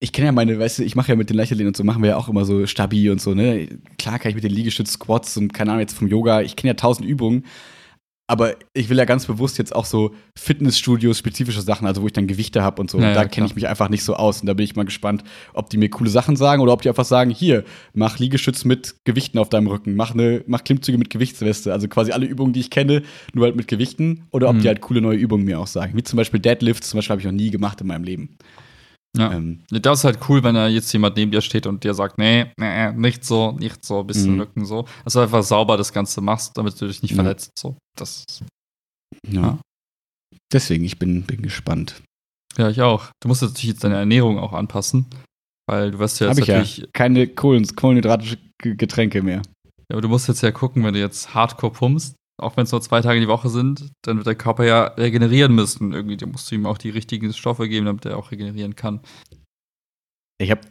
ich kenne ja meine, weißt du, ich mache ja mit den Leichtathleten und so, machen wir ja auch immer so Stabi und so, ne? Klar kann ich mit den Liegestütz, Squats und keine Ahnung, jetzt vom Yoga, ich kenne ja tausend Übungen, aber ich will ja ganz bewusst jetzt auch so Fitnessstudio-spezifische Sachen, also wo ich dann Gewichte habe und so. Ja, und da kenne ich mich einfach nicht so aus. Und da bin ich mal gespannt, ob die mir coole Sachen sagen oder ob die einfach sagen, hier, mach Liegestütz mit Gewichten auf deinem Rücken, mach, ne, mach Klimmzüge mit Gewichtsweste. Also quasi alle Übungen, die ich kenne, nur halt mit Gewichten. Oder ob mhm. die halt coole neue Übungen mir auch sagen. Wie zum Beispiel Deadlifts, zum Beispiel habe ich noch nie gemacht in meinem Leben. Ja. Ähm, das ist halt cool, wenn da jetzt jemand neben dir steht und dir sagt, nee, nee, nicht so, nicht so, bisschen mhm. Rücken so. Dass du einfach sauber das Ganze machst, damit du dich nicht ja. verletzt. So. Das, ja. ja. Deswegen, ich bin, bin gespannt. Ja, ich auch. Du musst natürlich jetzt deine Ernährung auch anpassen, weil du wirst ja jetzt Hab ich natürlich. Ja. Keine Kohlen, kohlenhydratische Getränke mehr. Ja, aber du musst jetzt ja gucken, wenn du jetzt Hardcore pumpst, auch wenn es nur zwei Tage die Woche sind, dann wird der Körper ja regenerieren müssen. Irgendwie musst du ihm auch die richtigen Stoffe geben, damit er auch regenerieren kann. Ich habe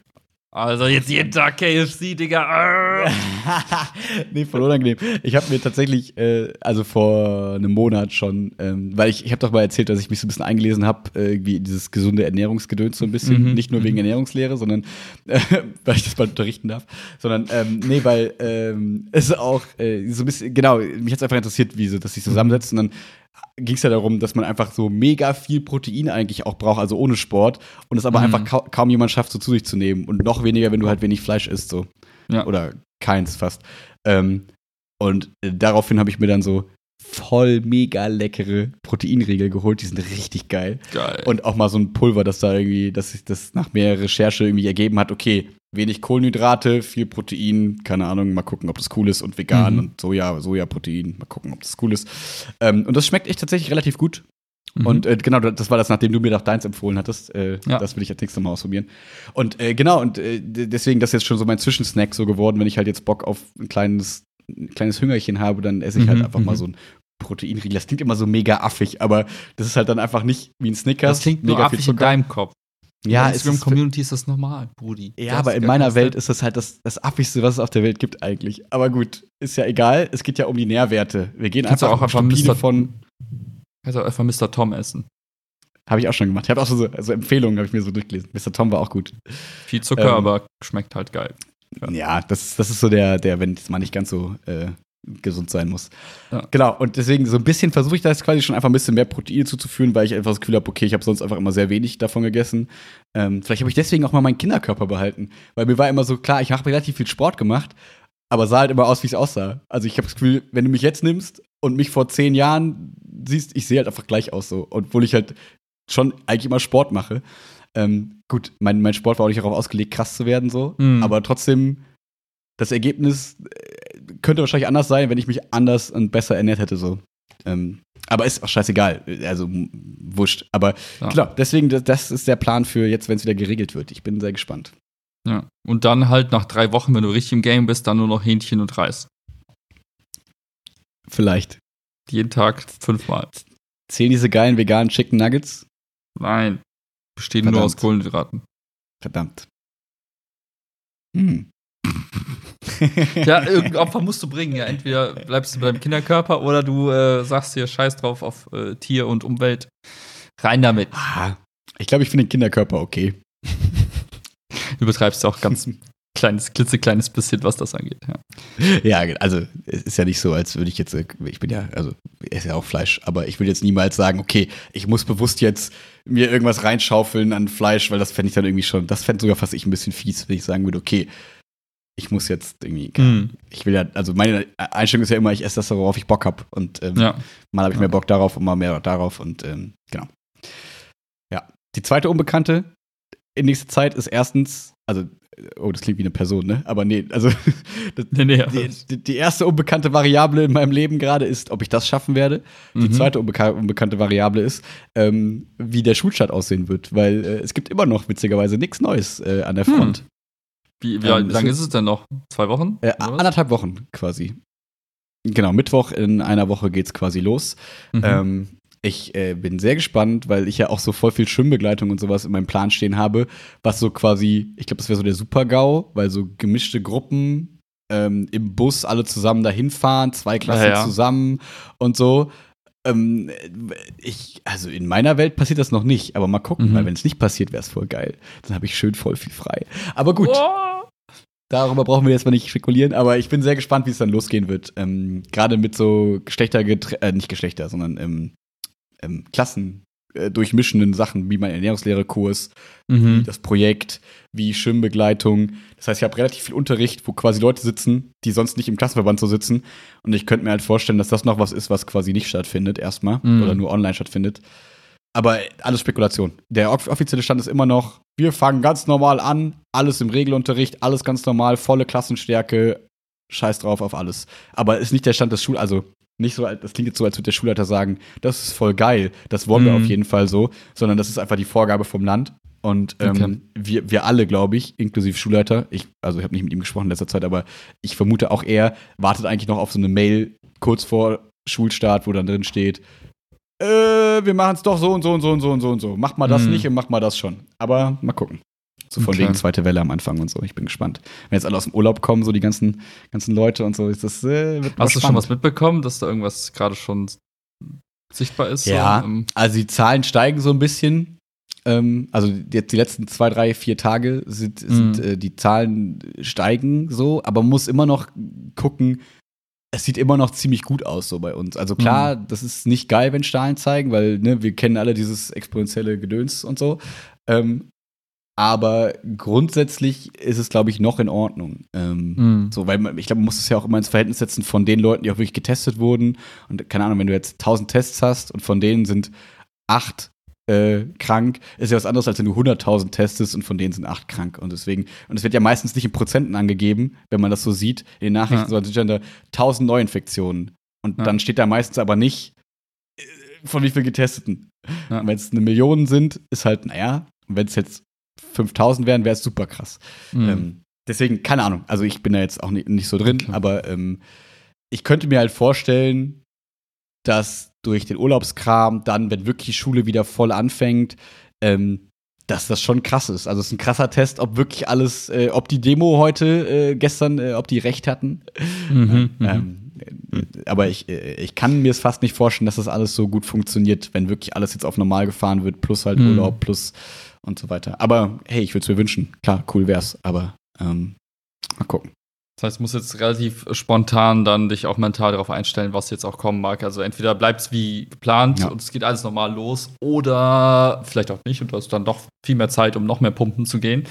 also jetzt jeden Tag KFC, Digga. *laughs* nee, voll unangenehm. Ich habe mir tatsächlich, äh, also vor einem Monat schon, ähm, weil ich, ich habe doch mal erzählt, dass ich mich so ein bisschen eingelesen habe, äh, irgendwie dieses gesunde Ernährungsgedöns so ein bisschen. Mhm. Nicht nur wegen mhm. Ernährungslehre, sondern äh, *laughs* weil ich das bald unterrichten darf. Sondern, ähm, nee, weil ähm, es auch äh, so ein bisschen, genau, mich hat es einfach interessiert, wie so, dass sich zusammensetzt. Und dann ging es ja darum, dass man einfach so mega viel Protein eigentlich auch braucht, also ohne Sport, und es aber mhm. einfach ka kaum jemand schafft, so zu sich zu nehmen. Und noch weniger, wenn du halt wenig Fleisch isst, so. Ja. Oder keins fast. Ähm, und äh, daraufhin habe ich mir dann so voll mega leckere Proteinriegel geholt. Die sind richtig geil. Geil. Und auch mal so ein Pulver, das da irgendwie, dass sich das nach mehr Recherche irgendwie ergeben hat, okay, wenig Kohlenhydrate, viel Protein, keine Ahnung, mal gucken, ob das cool ist und vegan mhm. und Soja, Sojaprotein, mal gucken, ob das cool ist. Ähm, und das schmeckt echt tatsächlich relativ gut. Mhm. Und äh, genau, das war das, nachdem du mir doch deins empfohlen hattest. Äh, ja. Das will ich als nächstes mal ausprobieren. Und äh, genau, und äh, deswegen, das ist jetzt schon so mein Zwischensnack so geworden, wenn ich halt jetzt Bock auf ein kleines, ein kleines Hüngerchen habe, dann esse ich halt mhm. einfach mal mhm. so ein Proteinriegel. Das klingt immer so mega affig, aber das ist halt dann einfach nicht wie ein Snickers. Das klingt mega nur affig in deinem Kopf. Ja, in der Instagram-Community ist das normal, Brudi. Ja, aber in meiner Welt ist das halt das, das affigste, was es auf der Welt gibt eigentlich. Aber gut, ist ja egal. Es geht ja um die Nährwerte. Wir gehen Kannst einfach auch einfach Mr. von. Kannst auch einfach Mr. Tom essen. Habe ich auch schon gemacht. Ich habe auch so also Empfehlungen, habe ich mir so durchgelesen. Mr. Tom war auch gut. Viel Zucker, ähm, aber schmeckt halt geil. Ja, ja das, das ist so der, der wenn es mal nicht ganz so äh, gesund sein muss. Ja. Genau, und deswegen so ein bisschen versuche ich da jetzt quasi schon einfach ein bisschen mehr Proteine zuzuführen, weil ich einfach das Gefühl habe, okay, ich habe sonst einfach immer sehr wenig davon gegessen. Ähm, vielleicht habe ich deswegen auch mal meinen Kinderkörper behalten, weil mir war immer so klar, ich habe relativ viel Sport gemacht, aber sah halt immer aus, wie es aussah. Also ich habe das Gefühl, wenn du mich jetzt nimmst und mich vor zehn Jahren siehst, ich sehe halt einfach gleich aus so, obwohl ich halt schon eigentlich immer Sport mache. Ähm, gut, mein, mein Sport war auch nicht darauf ausgelegt, krass zu werden so, mhm. aber trotzdem das Ergebnis könnte wahrscheinlich anders sein, wenn ich mich anders und besser ernährt hätte. So. Ähm, aber ist auch scheißegal. Also wurscht. Aber ja. klar, deswegen, das ist der Plan für jetzt, wenn es wieder geregelt wird. Ich bin sehr gespannt. Ja. Und dann halt nach drei Wochen, wenn du richtig im Game bist, dann nur noch Hähnchen und Reis. Vielleicht. Jeden Tag fünfmal. Zählen diese geilen veganen Chicken Nuggets? Nein. Bestehen Verdammt. nur aus Kohlenhydraten. Verdammt. Hm. *laughs* ja, irgendein Opfer musst du bringen. Ja, entweder bleibst du beim Kinderkörper oder du äh, sagst dir Scheiß drauf auf äh, Tier und Umwelt. Rein damit. Ah, ich glaube, ich finde den Kinderkörper okay. Du betreibst auch ganz *laughs* kleines, klitzekleines bisschen, was das angeht. Ja. ja, also es ist ja nicht so, als würde ich jetzt, äh, ich bin ja, also er ist ja auch Fleisch, aber ich will jetzt niemals sagen, okay, ich muss bewusst jetzt mir irgendwas reinschaufeln an Fleisch, weil das fände ich dann irgendwie schon, das fände sogar fast ich ein bisschen fies, wenn ich sagen würde, okay, ich muss jetzt irgendwie, mm. ich will ja, also meine Einstellung ist ja immer, ich esse das, worauf ich Bock habe. Und ähm, ja. mal habe ich mehr Bock darauf und mal mehr darauf und ähm, genau. Ja. Die zweite Unbekannte, in nächster Zeit ist erstens, also, oh, das klingt wie eine Person, ne? Aber nee, also *laughs* das, Nee, nee, die, die erste unbekannte Variable in meinem Leben gerade ist, ob ich das schaffen werde. Die Mhm. zweite unbeka unbekannte Variable ist, ähm, wie der Schulstart aussehen wird, weil äh, es gibt immer noch witzigerweise nichts Neues äh, an der Hm. Wie, wie Ähm, lange es ist es denn noch? Zwei Wochen? Äh, anderthalb Wochen quasi. Genau, Mittwoch in einer Woche geht's quasi los. Mhm. Ähm, ich äh, bin sehr gespannt, weil ich ja auch so voll viel Schwimmbegleitung und sowas in meinem Plan stehen habe, was so quasi, ich glaube, das wäre so der Super-GAU, weil so gemischte Gruppen ähm, im Bus alle zusammen dahin fahren, zwei Klassen Ja, ja. zusammen und so. Ähm, ich, also in meiner Welt passiert das noch nicht, aber mal gucken, Mhm. weil wenn es nicht passiert, wäre es voll geil. Dann habe ich schön voll viel frei. Aber gut, Oh. Darüber brauchen wir jetzt mal nicht spekulieren, aber ich bin sehr gespannt, wie es dann losgehen wird. Ähm, Gerade mit so Geschlechter, äh, nicht Geschlechter, sondern ähm, ähm, Klassen äh, durchmischenden Sachen, wie mein Ernährungslehrerkurs, Mhm. das Projekt, wie Schwimmbegleitung. Das heißt, ich habe relativ viel Unterricht, wo quasi Leute sitzen, die sonst nicht im Klassenverband so sitzen. Und ich könnte mir halt vorstellen, dass das noch was ist, was quasi nicht stattfindet erstmal Mhm. oder nur online stattfindet. Aber alles Spekulation. Der off- offizielle Stand ist immer noch, wir fangen ganz normal an, alles im Regelunterricht, alles ganz normal, volle Klassenstärke, scheiß drauf auf alles. Aber ist nicht der Stand des Schul, also nicht so, das klingt jetzt so, als würde der Schulleiter sagen, das ist voll geil, das wollen wir Mhm. auf jeden Fall so, sondern das ist einfach die Vorgabe vom Land. Und ähm, Okay. wir, wir alle, glaube ich, inklusive Schulleiter, ich, also ich habe nicht mit ihm gesprochen in letzter Zeit, aber ich vermute auch er wartet eigentlich noch auf so eine Mail kurz vor Schulstart, wo dann drin steht, äh, wir machen es doch so und so und so und so und so und so. Macht mal das Mhm. nicht und macht mal das schon. Aber mal gucken. So von wegen zweite Welle am Anfang und so. Ich bin gespannt. Wenn jetzt alle aus dem Urlaub kommen, so die ganzen, ganzen Leute und so, ist das äh, wird Hast du schon was mitbekommen, dass da irgendwas gerade schon sichtbar ist? Ja. So, ähm, Also die Zahlen steigen so ein bisschen. Ähm, also jetzt die letzten zwei, drei, vier Tage sind, sind Mhm. äh, die Zahlen steigen so, aber man muss immer noch gucken. Es sieht immer noch ziemlich gut aus so bei uns. Also klar, das ist nicht geil, wenn Zahlen zeigen, weil ne, wir kennen alle dieses exponentielle Gedöns und so. Ähm, aber grundsätzlich ist es, glaube ich, noch in Ordnung. Ähm, Mhm. so, weil man, ich glaube, man muss es ja auch immer ins Verhältnis setzen von den Leuten, die auch wirklich getestet wurden. Und keine Ahnung, wenn du jetzt 1000 Tests hast und von denen sind acht äh, krank, ist ja was anderes, als wenn du 100.000 testest und von denen sind acht krank. Und deswegen, und es wird ja meistens nicht in Prozenten angegeben, wenn man das so sieht, in den Nachrichten, Ja. sondern es sind da 1000 Neuinfektionen. Und Ja. dann steht da meistens aber nicht, äh, von wie viel Getesteten. Ja. Wenn es eine Million sind, ist halt, naja, wenn es jetzt 5000 wären, wäre es super krass. Mhm. Ähm, deswegen, keine Ahnung. Also ich bin da jetzt auch nicht, nicht so drin, Okay. aber ähm, ich könnte mir halt vorstellen, dass durch den Urlaubskram dann, wenn wirklich die Schule wieder voll anfängt, ähm, dass das schon krass ist. Also es ist ein krasser Test, ob wirklich alles, äh, ob die Demo heute, äh, gestern, äh, ob die recht hatten. Mhm, mhm. Ähm, äh, aber ich, äh, ich kann mir es fast nicht vorstellen, dass das alles so gut funktioniert, wenn wirklich alles jetzt auf normal gefahren wird, plus halt Mhm. Urlaub, plus und so weiter. Aber hey, ich würde es mir wünschen. Klar, cool wär's, aber ähm, mal gucken. Das heißt, du musst jetzt relativ spontan dann dich auch mental darauf einstellen, was jetzt auch kommen mag. Also entweder bleibt es wie geplant Ja. und es geht alles normal los oder vielleicht auch nicht und du hast dann doch viel mehr Zeit, um noch mehr pumpen zu gehen.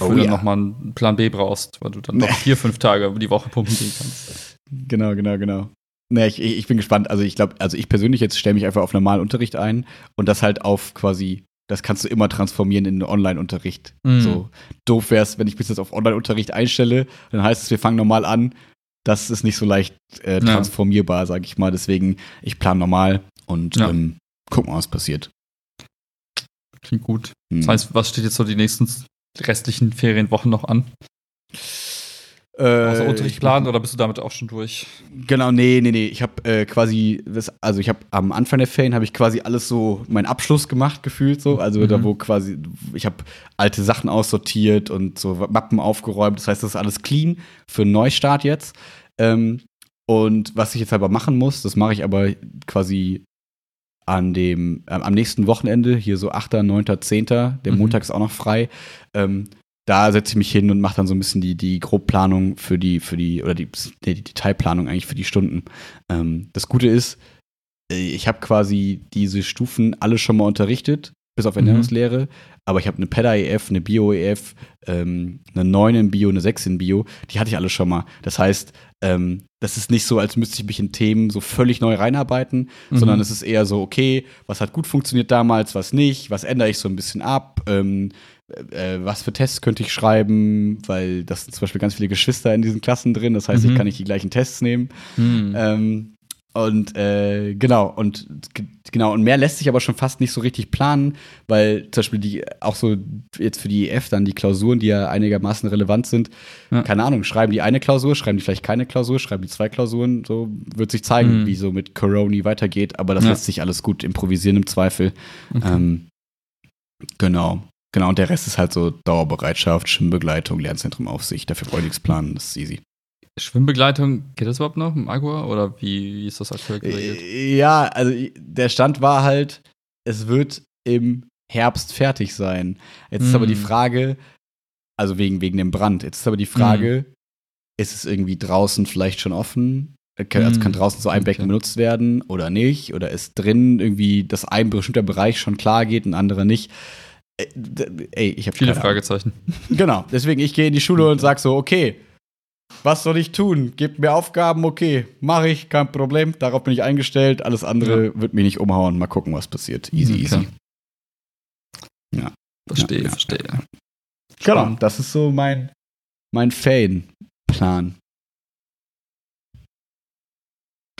Oh Bevor du ja. dann nochmal einen Plan B brauchst, weil du dann noch vier, fünf Tage die Woche pumpen gehen kannst. *laughs* Genau, genau, genau. Ne, ich ich bin gespannt. Also ich glaube, also ich persönlich jetzt stelle mich einfach auf normalen Unterricht ein und das halt auf quasi, das kannst du immer transformieren in einen Online-Unterricht. Mhm. So doof wäre es, wenn ich mich jetzt auf Online-Unterricht einstelle, dann heißt es, wir fangen normal an. Das ist nicht so leicht äh, Ja. transformierbar, sage ich mal. Deswegen, ich plane normal und Ja. ähm, gucken, was passiert. Klingt gut. Hm. Das heißt, was steht jetzt so die nächsten restlichen Ferienwochen noch an? Außer äh, Unterrichtplan oder bist du damit auch schon durch? Genau, nee, nee, nee. Ich habe äh, quasi, das, also ich habe am Anfang der Ferien habe ich quasi alles so meinen Abschluss gemacht gefühlt so, also da Mhm. wo quasi ich habe alte Sachen aussortiert und so Mappen aufgeräumt. Das heißt, das ist alles clean für einen Neustart jetzt. Ähm, und was ich jetzt aber machen muss, das mache ich aber quasi an dem äh, am nächsten Wochenende hier so 8., 9., 10. Der Mhm. Montag ist auch noch frei. Ähm, da setze ich mich hin und mache dann so ein bisschen die, die Grobplanung für die, für die, oder die, nee, die Detailplanung eigentlich für die Stunden. Ähm, das Gute ist, äh, ich habe quasi diese Stufen alle schon mal unterrichtet, bis auf Mhm. Ernährungslehre, aber ich habe eine PEDA-EF, eine Bio-EF, ähm, eine 9 in Bio, eine 6 in Bio, die hatte ich alle schon mal. Das heißt, ähm, das ist nicht so, als müsste ich mich in Themen so völlig neu reinarbeiten, Mhm. sondern es ist eher so, okay, was hat gut funktioniert damals, was nicht, was ändere ich so ein bisschen ab, ähm, äh, was für Tests könnte ich schreiben, weil das sind zum Beispiel ganz viele Geschwister in diesen Klassen drin, das heißt, Mhm. ich kann nicht die gleichen Tests nehmen. Hm. Ähm, und äh, genau, und genau, und mehr lässt sich aber schon fast nicht so richtig planen, weil zum Beispiel die auch so jetzt für die EF dann die Klausuren, die ja einigermaßen relevant sind, Ja. keine Ahnung, schreiben die eine Klausur, schreiben die vielleicht keine Klausur, schreiben die zwei Klausuren, so wird sich zeigen, Mhm. wie so mit Corona weitergeht, aber das Ja. lässt sich alles gut improvisieren im Zweifel. Okay. Ähm, genau. Genau, und der Rest ist halt so Dauerbereitschaft, Schwimmbegleitung, Lernzentrum Aufsicht, dafür brauche ich nichts planen, das ist easy. Schwimmbegleitung, geht das überhaupt noch im Agua? Oder wie, wie ist das aktuell geregelt? Äh, Ja, also der Stand war halt, es wird im Herbst fertig sein. Jetzt ist aber die Hm. Frage, also wegen, wegen dem Brand, jetzt ist aber die Frage, ist es irgendwie draußen vielleicht schon offen? Äh, kann- Also Hm. kann draußen so ein Becken Okay. benutzt werden oder nicht? Oder ist drin irgendwie, dass ein bestimmter Bereich schon klar geht, ein anderer nicht? Äh, Ey, ich habe Viele. Fragezeichen. Genau, deswegen ich gehe in die Schule und sag so, okay, was soll ich tun? Gebt mir Aufgaben, okay, mache ich, kein Problem. Darauf bin ich eingestellt. Alles andere wird mich nicht umhauen. Mal gucken, was passiert. Easy, Okay. easy. Verstehe, Ja, ja, verstehe. Genau, Spannend. das ist so mein, mein Fan-Plan.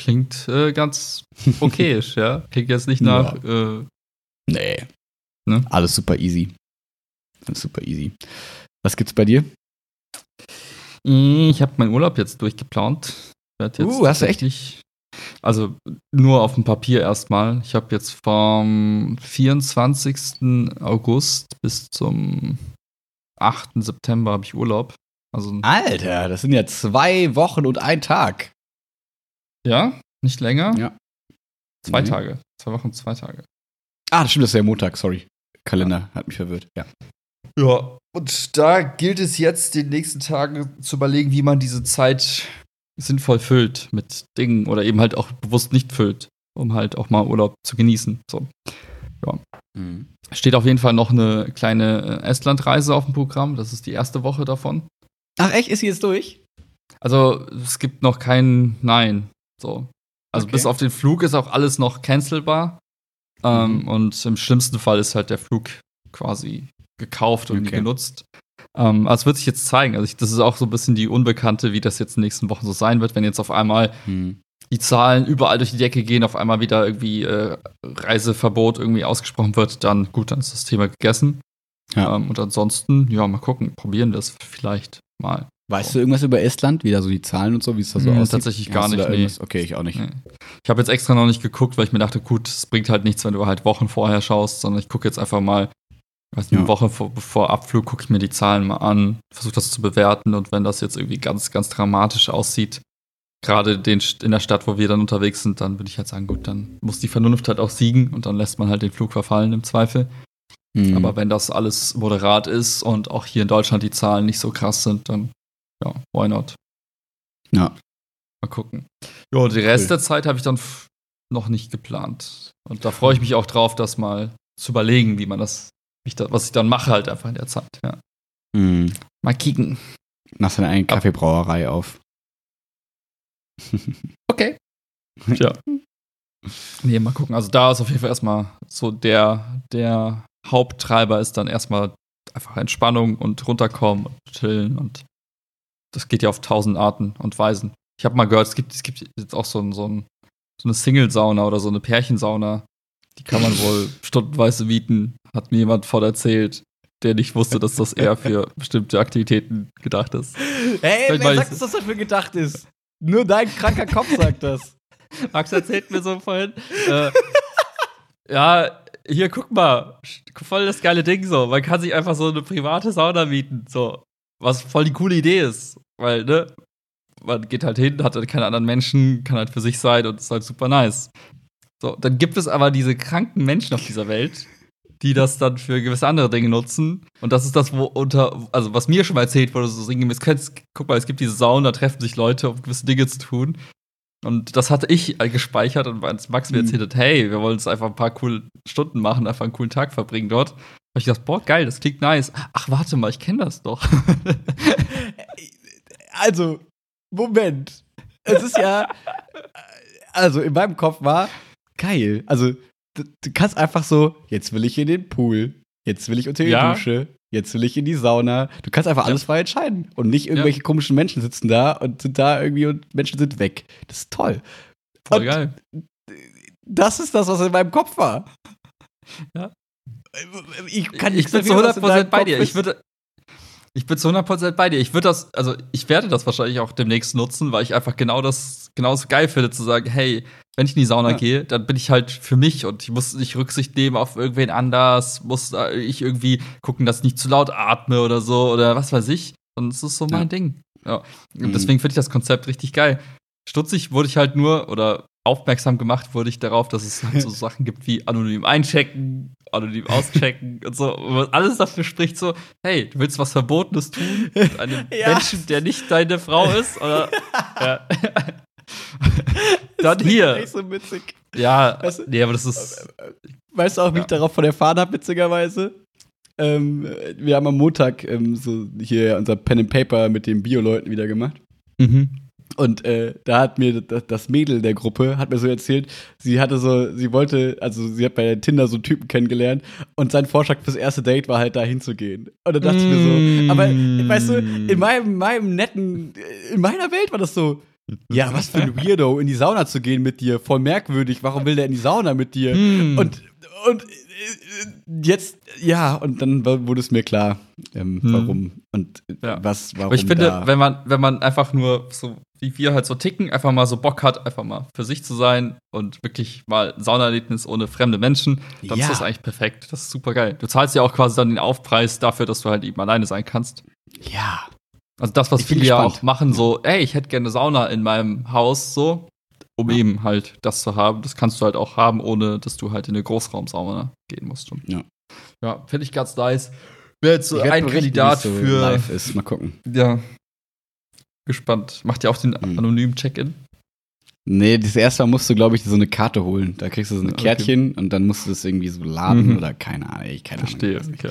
Klingt äh, ganz okayisch, ja. Klingt jetzt nicht *laughs* nach. Äh, Nee. Ne? Alles super easy. Alles super easy. Was gibt's bei dir? ich habe meinen Urlaub jetzt durchgeplant. Jetzt Uh, hast du echt? Also nur auf dem Papier erstmal. Ich habe jetzt vom 24. August bis zum 8. September habe ich Urlaub. Also Alter, das sind ja zwei Wochen und ein Tag. ja, nicht länger. Ja. Zwei Mhm. Tage. Zwei Wochen, zwei Tage. Ah, das stimmt, das ist ja Montag, sorry. Kalender hat mich verwirrt. Ja. Ja, und da gilt es jetzt, den nächsten Tagen zu überlegen, wie man diese Zeit sinnvoll füllt mit Dingen oder eben halt auch bewusst nicht füllt, um halt auch mal Urlaub zu genießen. So. Mhm. Steht auf jeden Fall noch eine kleine äh, Estlandreise auf dem Programm. Das ist die erste Woche davon. Ach echt, ist sie jetzt durch? Also es gibt noch kein Nein. So. Also Okay. bis auf den Flug ist auch alles noch cancelbar. Ähm, Mhm. Und im schlimmsten Fall ist halt der Flug quasi gekauft und nie Okay. genutzt. Ähm, es wird sich jetzt zeigen. Also ich, das ist auch so ein bisschen die Unbekannte, wie das jetzt in den nächsten Wochen so sein wird, wenn jetzt auf einmal Mhm. die Zahlen überall durch die Decke gehen, auf einmal wieder irgendwie äh, Reiseverbot irgendwie ausgesprochen wird, dann gut, dann ist das Thema gegessen. Ja. Ähm, und ansonsten, ja, mal gucken, probieren wir es vielleicht mal. Weißt du irgendwas über Estland? Wie da so die Zahlen und so, wie es da so Hm, aussieht? tatsächlich gar nicht, nee. Okay, ich auch nicht. Nee. Ich habe jetzt extra noch nicht geguckt, weil ich mir dachte, gut, es bringt halt nichts, wenn du halt Wochen vorher schaust, sondern ich gucke jetzt einfach mal, weiß nicht, Ja. eine Woche vor, vor Abflug gucke ich mir die Zahlen mal an, versuche das zu bewerten und wenn das jetzt irgendwie ganz, ganz dramatisch aussieht, gerade den, in der Stadt, wo wir dann unterwegs sind, dann würde ich halt sagen, gut, dann muss die Vernunft halt auch siegen und dann lässt man halt den Flug verfallen im Zweifel. Mhm. Aber wenn das alles moderat ist und auch hier in Deutschland die Zahlen nicht so krass sind, dann ja, why not? Ja. Mal gucken. Ja, den Rest Cool. der Zeit habe ich dann noch nicht geplant. Und da freue ich mich auch drauf, das mal zu überlegen, wie man das, ich da, was ich dann mache halt einfach in der Zeit. Ja. Mhm. Mal kicken. Machst deine eigene Kaffeebrauerei auf. *laughs* Okay. Tja. Nee, mal gucken. Also da ist auf jeden Fall erstmal so der, der Haupttreiber ist dann erstmal einfach Entspannung und runterkommen und chillen und das geht ja auf tausend Arten und Weisen. Ich habe mal gehört, es gibt, es gibt jetzt auch so, ein, so, ein, so eine Single-Sauna oder so eine Pärchensauna. Die kann man wohl *laughs* stundenweise mieten, hat mir jemand von erzählt, der nicht wusste, dass das eher für *laughs* bestimmte Aktivitäten gedacht ist. Hey, Vielleicht mal- dass das dafür gedacht ist? Nur dein kranker Kopf sagt das. Max erzählt mir so vorhin. Äh, *laughs* ja, hier guck mal, voll das geile Ding so. Man kann sich einfach so eine private Sauna mieten, so. Was voll die coole Idee ist. Weil, ne, man geht halt hin, hat halt keine anderen Menschen, kann halt für sich sein und ist halt super nice. So, dann gibt es aber diese kranken Menschen auf dieser Welt, die das dann für gewisse andere Dinge nutzen. Und das ist das, wo unter, also was mir schon mal erzählt wurde, so guck mal, es gibt diese Sauna, da treffen sich Leute, um gewisse Dinge zu tun. Und das hatte ich äh, gespeichert und als Max mir Mhm. erzählt hat, hey, wir wollen uns einfach ein paar coole Stunden machen, einfach einen coolen Tag verbringen dort. Habe ich gedacht, boah, geil, das klingt nice. Ach, warte mal, ich kenne das doch. *laughs* Also, Moment. Es ist ja. Also, in meinem Kopf war geil. Also, du, du kannst einfach so, jetzt will ich in den Pool, jetzt will ich unter die Ja. Dusche, jetzt will ich in die Sauna. Du kannst einfach alles frei entscheiden. Und nicht irgendwelche komischen Menschen sitzen da und sind da irgendwie und Menschen sind weg. Das ist toll. Voll Und geil. Das ist das, was in meinem Kopf war. Ja. Ich kann ich nichts bin zu dafür, was in 100% deinem bei dir. Ich würde. Ich bin zu 100% bei dir. Ich würde das, also ich werde das wahrscheinlich auch demnächst nutzen, weil ich einfach genau das, genauso geil finde, zu sagen, hey, wenn ich in die Sauna Ja. gehe, dann bin ich halt für mich und ich muss nicht Rücksicht nehmen auf irgendwen anders, muss ich irgendwie gucken, dass ich nicht zu laut atme oder so oder was weiß ich. Und es ist so mein Ja. Ding. Ja. Und Mhm. deswegen finde ich das Konzept richtig geil. Stutzig wurde ich halt nur oder aufmerksam gemacht wurde ich darauf, dass es halt so *laughs* Sachen gibt wie anonym einchecken, anonym auschecken und so. Und alles dafür spricht so, hey, du willst was Verbotenes tun mit einem *laughs* Ja. Menschen, der nicht deine Frau ist? Oder *laughs* ja. Dann hier. Echt so witzig. Ja, Weißt du- nee, aber das ist. Weißt du auch, wie Ja. ich darauf von erfahren habe, witzigerweise? Ähm, wir haben am Montag ähm, so hier unser Pen and Paper mit den Bio-Leuten wieder gemacht. Mhm. Und äh, da hat mir das, Mädel der Gruppe hat mir so erzählt, sie hatte so, sie wollte, also sie hat bei Tinder so einen Typen kennengelernt und sein Vorschlag fürs erste Date war halt da hinzugehen. Und dann dachte ich mir so, aber weißt du, in meinem, meinem netten, in meiner Welt war das so, ja, was für ein Weirdo, in die Sauna zu gehen mit dir, voll merkwürdig, warum will der in die Sauna mit dir? Hm. Und, und äh, jetzt, ja, und dann wurde es mir klar, ähm, Hm. warum und Ja. was, warum Aber ich finde, da. wenn man, wenn man einfach nur so, wie wir halt so ticken, einfach mal so Bock hat, einfach mal für sich zu sein und wirklich mal ein Saunaerlebnis ohne fremde Menschen, dann Ja. ist das eigentlich perfekt. Das ist super geil. Du zahlst ja auch quasi dann den Aufpreis dafür, dass du halt eben alleine sein kannst. ja. Also das, was Ich viele ja auch machen, so, ey, ich hätte gerne Sauna in meinem Haus, so, um Ja. eben halt das zu haben. Das kannst du halt auch haben, ohne dass du halt in eine Großraumsauna gehen musst. Ja. ja finde ich ganz nice. Wäre jetzt so ein Kandidat so für. live ist. Mal gucken. Ja. Gespannt. Macht ihr auch den Mhm. anonymen Check-in? Nee, das erste Mal musst du, glaube ich, so eine Karte holen. Da kriegst du so ein Okay. Kärtchen und dann musst du das irgendwie so laden Mhm. oder keine Ahnung. Ich, keine Verstehe. Ahnung. Okay.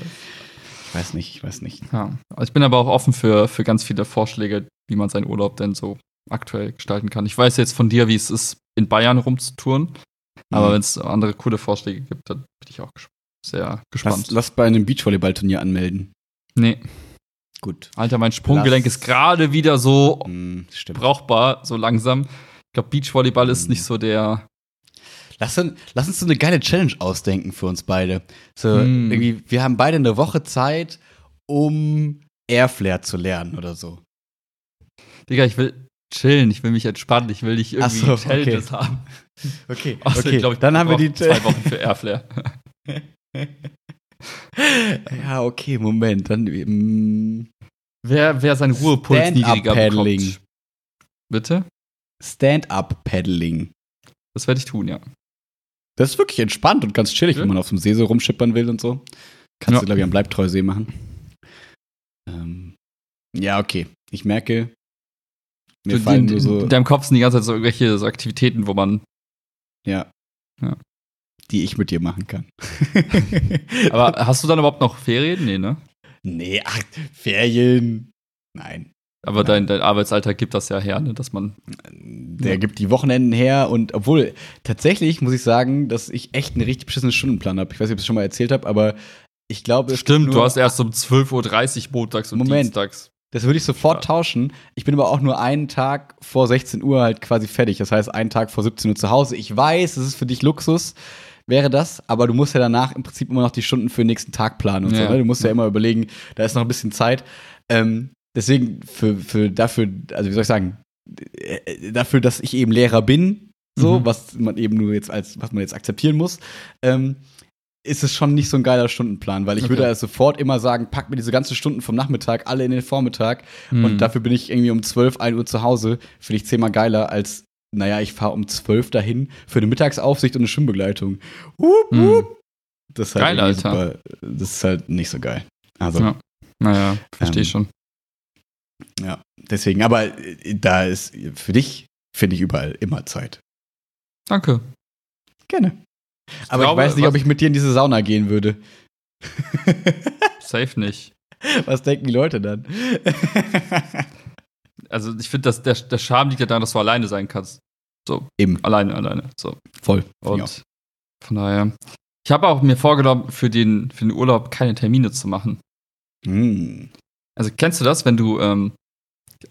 Ich weiß nicht, ich weiß nicht. Ja. Also ich bin aber auch offen für, für ganz viele Vorschläge, wie man seinen Urlaub denn so aktuell gestalten kann. Ich weiß jetzt von dir, wie es ist, in Bayern rumzutouren. Aber Mhm. wenn es andere coole Vorschläge gibt, dann bin ich auch ges sehr gespannt. Lass, lass bei einem Beachvolleyballturnier anmelden. nee, Gut. Alter, mein Sprunggelenk Lass- ist gerade wieder so Hm, stimmt. brauchbar, so langsam. Ich glaube, Beachvolleyball ist Mhm. nicht so der. Lass, uns- lass uns so eine geile Challenge ausdenken für uns beide. So, Hm. irgendwie, wir haben beide eine Woche Zeit, um Airflare zu lernen oder so. Digga, ich will chillen, ich will mich entspannen, ich will nicht irgendwie so, Challenges okay. haben. Okay, *laughs* Außerdem, okay. glaub ich, dann haben wir die zwei *laughs* Wochen für Airflare. *laughs* Ja, okay, Moment. Dann mm, wer, wer seinen Ruhepuls niedriger paddling. bekommt. Bitte? Stand-up-Paddling. Das werde ich tun, ja. Das ist wirklich entspannt und ganz chillig, Ja. wenn man auf dem See so rumschippern will und so. Kannst Ja. du, glaube ich, am Bleibtreusee machen. Ähm, ja, okay. Ich merke, mir fallen die- nur so, In deinem Kopf sind die ganze Zeit so irgendwelche so Aktivitäten, wo man. ja, Ja. die ich mit dir machen kann. *laughs* Aber hast du dann überhaupt noch Ferien? Nee, ne? nee, ach, Ferien. Nein. Aber dein, dein Arbeitsalltag gibt das ja her, ne? dass man. Der Ja. gibt die Wochenenden her und obwohl tatsächlich muss ich sagen, dass ich echt einen richtig beschissenen Stundenplan habe. Ich weiß nicht, ob ich das schon mal erzählt habe, aber ich glaube, es Stimmt, du hast erst um 12.30 Uhr montags und Moment. dienstags. Das würde ich sofort Ja. tauschen. Ich bin aber auch nur einen Tag vor 16 Uhr halt quasi fertig. Das heißt, einen Tag vor 17 Uhr zu Hause. Ich weiß, das ist für dich Luxus, wäre das, aber du musst ja danach im Prinzip immer noch die Stunden für den nächsten Tag planen und Ja. so. Ne? Du musst ja immer überlegen, da ist noch ein bisschen Zeit. Ähm, deswegen für, für dafür, also wie soll ich sagen, äh, dafür, dass ich eben Lehrer bin, so, Mhm. was man eben nur jetzt als, was man jetzt akzeptieren muss, ähm, ist es schon nicht so ein geiler Stundenplan, weil ich Okay. würde also sofort immer sagen, pack mir diese ganzen Stunden vom Nachmittag alle in den Vormittag Mhm. und dafür bin ich irgendwie um 12, 1 Uhr zu Hause. Finde ich zehnmal geiler als, naja, ich fahre um 12 dahin für eine Mittagsaufsicht und eine Schwimmbegleitung. Hup, Mhm. hup. Das ist halt Geil, Alter. super, das ist halt nicht so geil. Also, Ja. Naja, verstehe ich Ähm, schon. ja, deswegen, aber äh, da ist für dich, finde ich überall immer Zeit. Danke. Gerne. Aber glaube, ich weiß nicht, ob ich mit dir in diese Sauna gehen würde. Safe nicht. Was denken die Leute dann? Also ich finde, der, der Charme liegt ja daran, dass du alleine sein kannst. So, Eben, alleine, alleine. So. voll. Und Ja. von daher. Ich habe auch mir vorgenommen, für den, für den Urlaub keine Termine zu machen. Hm. Also kennst du das, wenn du, ähm,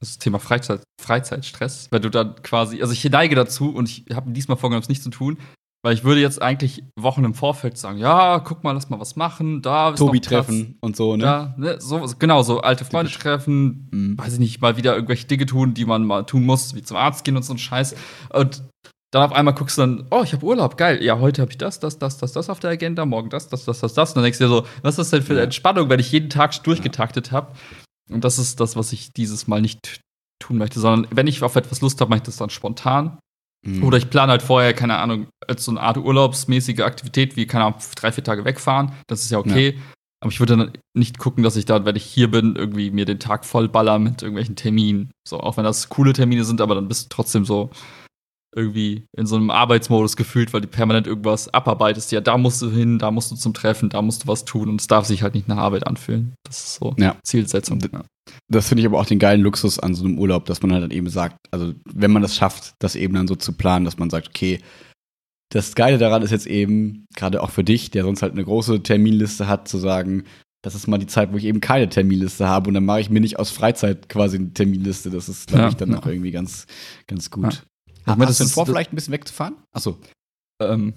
das Thema Freizeit, Freizeitstress, wenn du dann quasi, also ich neige dazu und ich habe diesmal vorgenommen, es nicht zu tun, weil ich würde jetzt eigentlich Wochen im Vorfeld sagen, ja, guck mal, lass mal was machen, da ist Tobi treffen und so, ne? Da, ne, so, genau, so alte Freunde treffen, Mhm. weiß ich nicht, mal wieder irgendwelche Dinge tun, die man mal tun muss, wie zum Arzt gehen und so ein Scheiß. Und dann auf einmal guckst du dann, oh, ich habe Urlaub, geil. Ja, heute habe ich das, das, das, das, das auf der Agenda, morgen das, das, das, das, das. Und dann denkst du dir so, was ist das denn für eine Ja. Entspannung, wenn ich jeden Tag durchgetaktet habe? Und das ist das, was ich dieses Mal nicht tun möchte, sondern wenn ich auf etwas Lust habe, mache ich das dann spontan. Mhm. Oder ich plane halt vorher, keine Ahnung, als so eine Art urlaubsmäßige Aktivität, wie, keine Ahnung, drei, vier Tage wegfahren. Das ist ja okay. Aber ich würde dann nicht gucken, dass ich da, wenn ich hier bin, irgendwie mir den Tag voll baller mit irgendwelchen Terminen. So, auch wenn das coole Termine sind, aber dann bist du trotzdem so irgendwie in so einem Arbeitsmodus gefühlt, weil du permanent irgendwas abarbeitest. Ja, da musst du hin, da musst du zum Treffen, da musst du was tun und es darf sich halt nicht nach Arbeit anfühlen. Das ist so Ja. Zielsetzung. D-. Das finde ich aber auch den geilen Luxus an so einem Urlaub, dass man halt eben sagt, also wenn man das schafft, das eben dann so zu planen, dass man sagt, okay, das Geile daran ist jetzt eben, gerade auch für dich, der sonst halt eine große Terminliste hat, zu sagen, das ist mal die Zeit, wo ich eben keine Terminliste habe und dann mache ich mir nicht aus Freizeit quasi eine Terminliste. Das ist, glaube Ja, ich, dann ja. auch irgendwie ganz, ganz gut. Ich meine, das denn ist- vor, vielleicht ein bisschen wegzufahren? Achso, Ähm,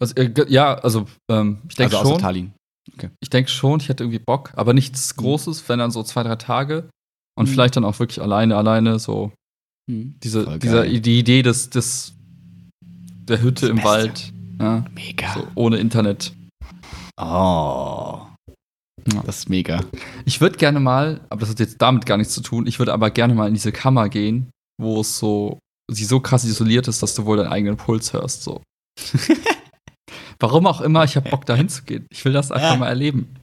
also, äh, ja, also ähm, ich denke also schon. Tallinn. Ich denke schon, ich hätte irgendwie Bock, aber nichts Großes, wenn dann so zwei, drei Tage. Und Mhm. vielleicht dann auch wirklich alleine, alleine, so Hm. diese, dieser, die Idee des, des der Hütte im. Wald. Ja, Mega. so ohne Internet. Oh. Ja. Das ist mega. Ich würde gerne mal, aber das hat jetzt damit gar nichts zu tun, ich würde aber gerne mal in diese Kammer gehen, wo es so, sie so krass isoliert ist, dass du wohl deinen eigenen Puls hörst. So. *laughs* Warum auch immer, ich habe Bock da hinzugehen. Ich will das einfach Ja. mal erleben.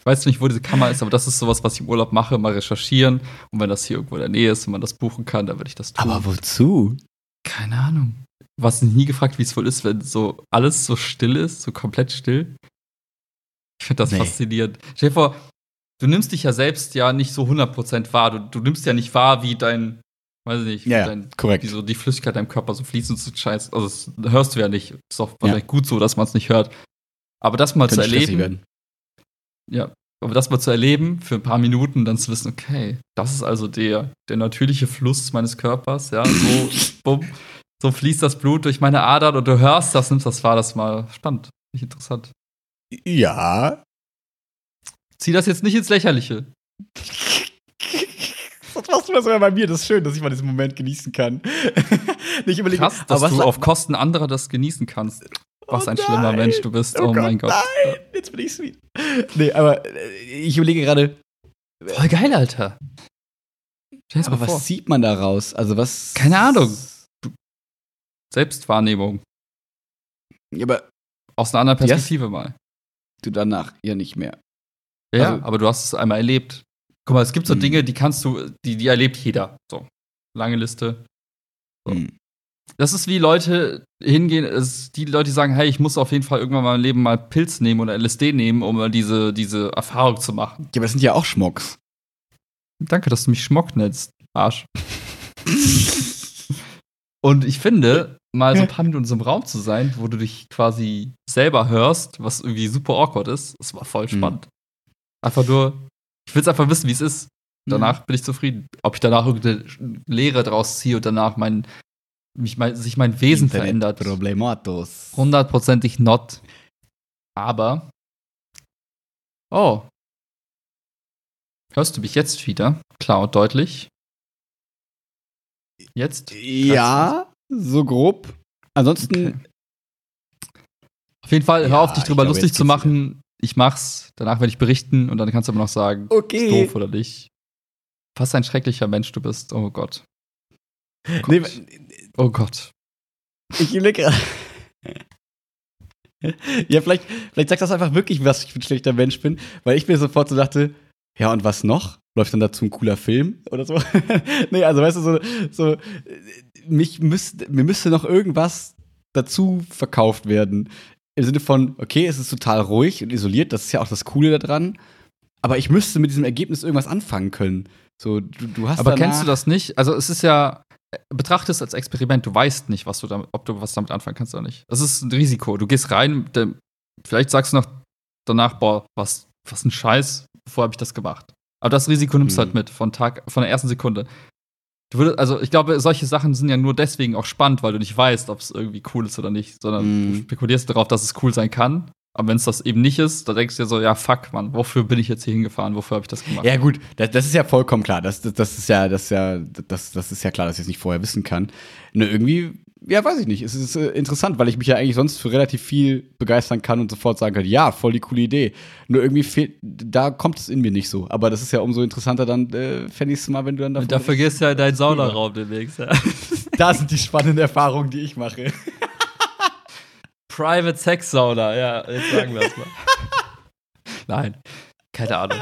Ich weiß nicht, wo diese Kammer ist, aber das ist sowas, was ich im Urlaub mache, mal recherchieren. Und wenn das hier irgendwo in der Nähe ist und man das buchen kann, dann würde ich das tun. Aber wozu? Keine Ahnung. Du hast mich nie gefragt, wie es wohl ist, wenn so alles so still ist, so komplett still. Ich finde das Nee. faszinierend. Stell dir vor, du nimmst dich ja selbst ja nicht so 100% wahr. Du, du nimmst ja nicht wahr, wie dein, weiß ich nicht, wie, Ja, ja, dein, korrekt. wie so die Flüssigkeit deinem Körper so fließt und so scheiß. Also, das hörst du ja nicht. Ist auch Ja. wahrscheinlich gut so, dass man es nicht hört. Aber das mal zu Könnte stressig erleben, ja, aber das mal zu erleben für ein paar Minuten, dann zu wissen, okay, das ist also der, der natürliche Fluss meines Körpers, ja, so, *laughs* bumm, so fließt das Blut durch meine Adern und du hörst das, nimmst das wahr, das mal spannend, nicht interessant. Ja. Zieh das jetzt nicht ins Lächerliche. *laughs* Das machst du das immer bei mir. Das ist schön, dass ich mal diesen Moment genießen kann. *laughs* ich überlege, Krass, dass was du auf Kosten anderer das genießen kannst. Was Oh ein schlimmer. Mensch du bist, Oh oh, mein Gott. Nein, jetzt bin ich sweet. Nee, aber äh, ich überlege gerade, Voll geil, Alter. Stell's aber mal vor. was sieht man daraus? Also was? Keine Ahnung. Selbstwahrnehmung. Ja, aber Aus einer anderen Yes. Perspektive mal. du danach ja nicht mehr. Ja, Also- aber du hast es einmal erlebt. Guck mal, es gibt so Hm. Dinge, die kannst du, die, die erlebt jeder. So. Lange Liste. So. Hm. Das ist wie Leute hingehen, die Leute, die sagen, hey, ich muss auf jeden Fall irgendwann mal im Leben mal Pilz nehmen oder LSD nehmen, um diese, diese Erfahrung zu machen. Ja, aber es sind ja auch Schmocks. Danke, dass du mich Schmock nennst, Arsch. *laughs* Und ich finde, mal so ein paar Minuten in so einem Raum zu sein, wo du dich quasi selber hörst, was irgendwie super awkward ist, das war voll Mhm. spannend. Einfach nur, ich will es einfach wissen, wie es ist. Danach bin ich zufrieden. Ob ich danach irgendeine Lehre draus ziehe und danach mein, mich mein, sich mein Wesen Internet verändert. Problematos. Hundertprozentig not. Aber. Oh. Hörst du mich jetzt wieder? Klar und deutlich. Jetzt? Ja, so grob. Ansonsten, Okay. Auf jeden Fall, hör Ja, auf, dich ich drüber lustig zu machen. Ich mach's. Danach werde ich berichten und dann kannst du aber noch sagen, ist okay. doof oder nicht. Was ein schrecklicher Mensch du bist. Oh Gott. Oh Nee, Gott. oh Gott. ich überlege ja, vielleicht, vielleicht sagt das einfach wirklich, was ich für ein schlechter Mensch bin, weil ich mir sofort so dachte, ja, und was noch? Läuft dann dazu ein cooler Film oder so? *laughs* nee, also weißt du, so, so mich müsste, mir müsste noch irgendwas dazu verkauft werden. Im Sinne von, okay, es ist total ruhig und isoliert, das ist ja auch das Coole daran. Aber ich müsste mit diesem Ergebnis irgendwas anfangen können. So, du, du hast Aber kennst du das nicht? Also es ist ja, betrachte es als Experiment. Du weißt nicht, was du damit, ob du was damit anfangen kannst oder nicht. Das ist ein Risiko. Du gehst rein, vielleicht sagst du noch danach, boah, was was ein Scheiß, wovor habe ich das gemacht? Aber das Risiko nimmst du halt Mhm. mit von Tag, von der ersten Sekunde. Du würdest, also ich glaube, solche Sachen sind ja nur deswegen auch spannend, weil du nicht weißt, ob es irgendwie cool ist oder nicht, sondern Mhm. du spekulierst darauf, dass es cool sein kann. Aber wenn es das eben nicht ist, dann denkst du dir so, ja, fuck, Mann, wofür bin ich jetzt hier hingefahren? Wofür habe ich das gemacht? Ja, gut, das, das ist ja vollkommen klar. Das, das, das ist ja, das ist ja, das, das ist ja klar, dass ich es nicht vorher wissen kann. Nur irgendwie, ja, weiß ich nicht. Es ist äh, interessant, weil ich mich ja eigentlich sonst für relativ viel begeistern kann und sofort sagen kann, ja, voll die coole Idee. Nur irgendwie fehlt, da kommt es in mir nicht so. Aber das ist ja umso interessanter, dann äh, fände ich es mal, wenn du dann davon da vergisst du ja deinen. Saunaraum demnächst. Ja. *laughs* Da sind die spannenden Erfahrungen, die ich mache. *laughs* Private Sex Sauna, ja, jetzt sagen wir es mal. *laughs* Nein, keine Ahnung.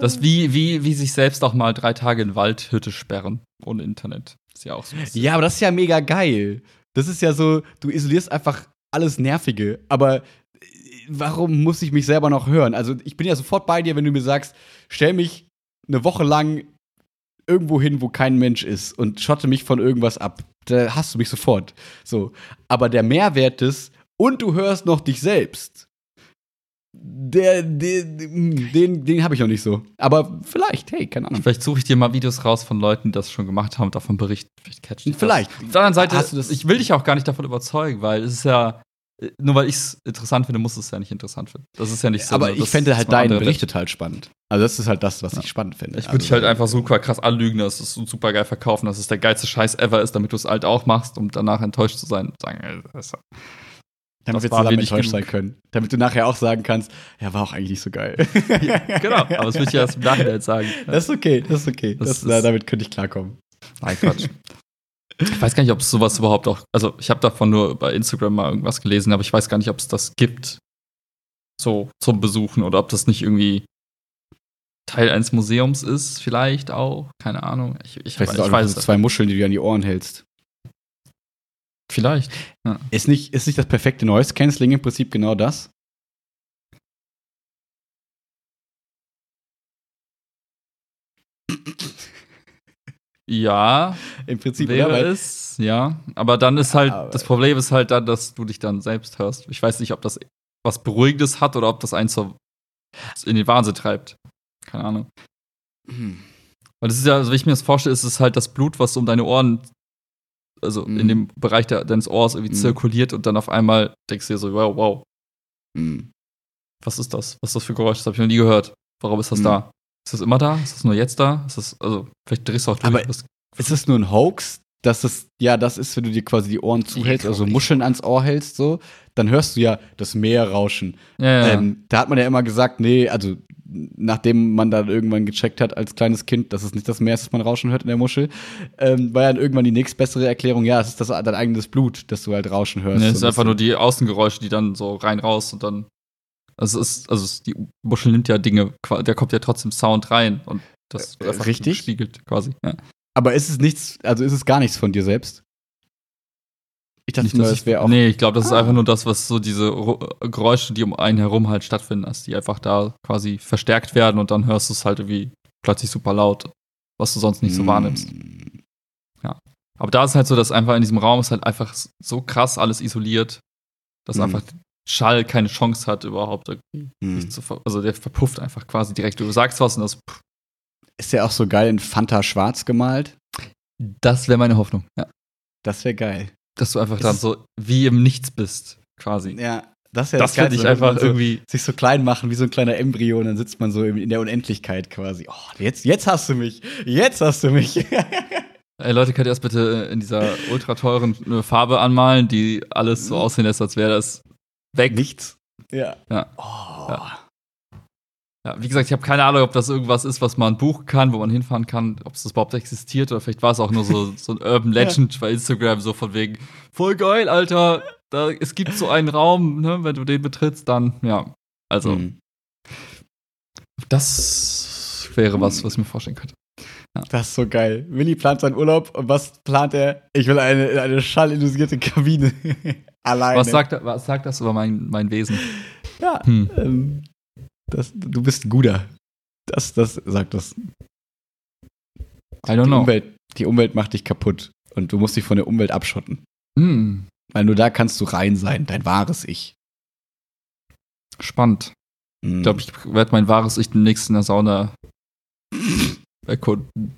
Das ist wie, wie, wie sich selbst auch mal drei Tage in Waldhütte sperren, ohne Internet. Ja auch so. Ja, aber das ist ja mega geil. Das ist ja so, du isolierst einfach alles Nervige. Aber äh, warum muss ich mich selber noch hören? Also, ich bin ja sofort bei dir, wenn du mir sagst, stell mich eine Woche lang irgendwo hin, wo kein Mensch ist und schotte mich von irgendwas ab. Da hast du mich sofort. So. Aber der Mehrwert ist, und du hörst noch dich selbst. Der, der den, den habe ich noch nicht so. Aber vielleicht, hey, keine Ahnung. Vielleicht suche ich dir mal Videos raus von Leuten, die das schon gemacht haben, davon berichten. Vielleicht catch ich das. Vielleicht. Auf der anderen Seite, Hast du das- ich will dich auch gar nicht davon überzeugen, weil es ist ja, nur weil ich es interessant finde, muss es ja nicht interessant finden. Das ist ja nicht so. aber dass- ich fände halt deinen Bericht total spannend. Also das ist halt das, was ich spannend finde. Ich würde dich halt einfach super krass anlügen, dass es super geil verkaufen, dass es der geilste Scheiß ever ist, damit du es halt auch machst, um danach enttäuscht zu sein. und Sagen, ey, das ist- damit das wir zusammen enttäuscht sein können. Damit du nachher auch sagen kannst, ja, war auch eigentlich nicht so geil. *laughs* genau, aber das würde ich ja erst im Nachhinein sagen. Das ist okay, das ist okay. Das Das, ist- da- damit könnte ich klarkommen. Nein, Quatsch. Ich weiß gar nicht, ob es sowas überhaupt auch. Also, ich habe davon nur bei Instagram mal irgendwas gelesen, aber ich weiß gar nicht, ob es das gibt. So zum Besuchen oder ob das nicht irgendwie Teil eines Museums ist, vielleicht auch. Keine Ahnung. Ich, ich, ich auch weiß es. zwei Muscheln, die du an die Ohren hältst. Vielleicht. Ja. Ist nicht, ist nicht das perfekte Noise Canceling im Prinzip genau das? Ja, Im Prinzip, wäre oder? Es, ja. Aber dann ist halt, Aber- das Problem ist halt dann, dass du dich dann selbst hörst. Ich weiß nicht, ob das was Beruhigendes hat oder ob das einen so in den Wahnsinn treibt. Keine Ahnung. Hm. Weil das ist ja, also wie ich mir das vorstelle, ist es halt das Blut, was um deine Ohren, also Mhm. in dem Bereich der, deines Ohrs irgendwie Mhm. zirkuliert und dann auf einmal denkst du dir so, wow, wow, Hm. was ist das? Was ist das für Geräusch? Das habe ich noch nie gehört. Warum ist das Mhm. da? Ist das immer da? Ist das nur jetzt da? Ist das, also, vielleicht drehst du auch durch. Aber- Ist das nur ein Hoax, dass das, ja, das ist, wenn du dir quasi die Ohren zuhältst, also Muscheln ans Ohr hältst, so, dann hörst du ja das Meer rauschen. ja. Ähm, da hat man ja immer gesagt, nee, also nachdem man dann irgendwann gecheckt hat als kleines Kind, dass es nicht das Meer ist, das man rauschen hört in der Muschel, ähm, war ja dann irgendwann die nächstbessere Erklärung, ja, es ist das, dein eigenes Blut, das du halt rauschen hörst. Nee, es ist einfach nur die Außengeräusche, die dann so rein raus und dann. Also es ist, also es, die Muschel nimmt ja Dinge, da kommt ja trotzdem Sound rein und das Äh, wird einfach richtig? gespiegelt quasi. Ja. Aber ist es nichts, also ist es gar nichts von dir selbst? Ich dachte Nicht, nur, das wäre auch. nee, ich glaube, das ist Ah. einfach nur das, was so diese Ru- Geräusche, die um einen herum halt stattfinden, dass die einfach da quasi verstärkt werden und dann hörst du es halt irgendwie plötzlich super laut, was du sonst nicht so Hm. wahrnimmst. Aber da ist halt so, dass einfach in diesem Raum ist halt einfach so krass alles isoliert, dass Mhm. einfach Schall keine Chance hat, überhaupt irgendwie sich zu ver Also der verpufft einfach quasi direkt. Du sagst was und das. pff, Ist der auch so geil in Fanta schwarz gemalt? Das wäre meine Hoffnung. Ja. Das wäre geil. Dass du einfach Ist dann so wie im Nichts bist, quasi. Ja, das wäre das finde ich einfach so, irgendwie. sich so klein machen wie so ein kleiner Embryo und dann sitzt man so in der Unendlichkeit quasi. Oh, jetzt, jetzt hast du mich. Jetzt hast du mich. *laughs* Ey Leute, könnt ihr das bitte in dieser ultra teuren äh, Farbe anmalen, die alles so aussehen lässt, als wäre das weg. Nichts. Ja. Ja. Oh. Ja. Ja, wie gesagt, ich habe keine Ahnung, ob das irgendwas ist, was man buchen kann, wo man hinfahren kann, ob es das überhaupt existiert oder vielleicht war es auch nur so, so ein Urban Legend bei Instagram, so von wegen, voll geil, Alter, da, es gibt so einen Raum, ne, wenn du den betrittst, dann, ja. Also, Hm. das wäre was, was ich mir vorstellen könnte. Das ist so geil. Willi plant seinen Urlaub und was plant er? Ich will eine, eine schallillusierte Kabine. *laughs* Alleine. Was sagt, was sagt das über mein, mein Wesen? Ja, Hm. ähm, das, du bist ein Guter. Das, das sagt das. I don't Die know. Umwelt, die Umwelt macht dich kaputt und du musst dich von der Umwelt abschotten. Hm, Weil nur da kannst du rein sein, dein wahres Ich. spannend. Ich glaube, ich werde mein wahres Ich demnächst in der Sauna *laughs* erkunden.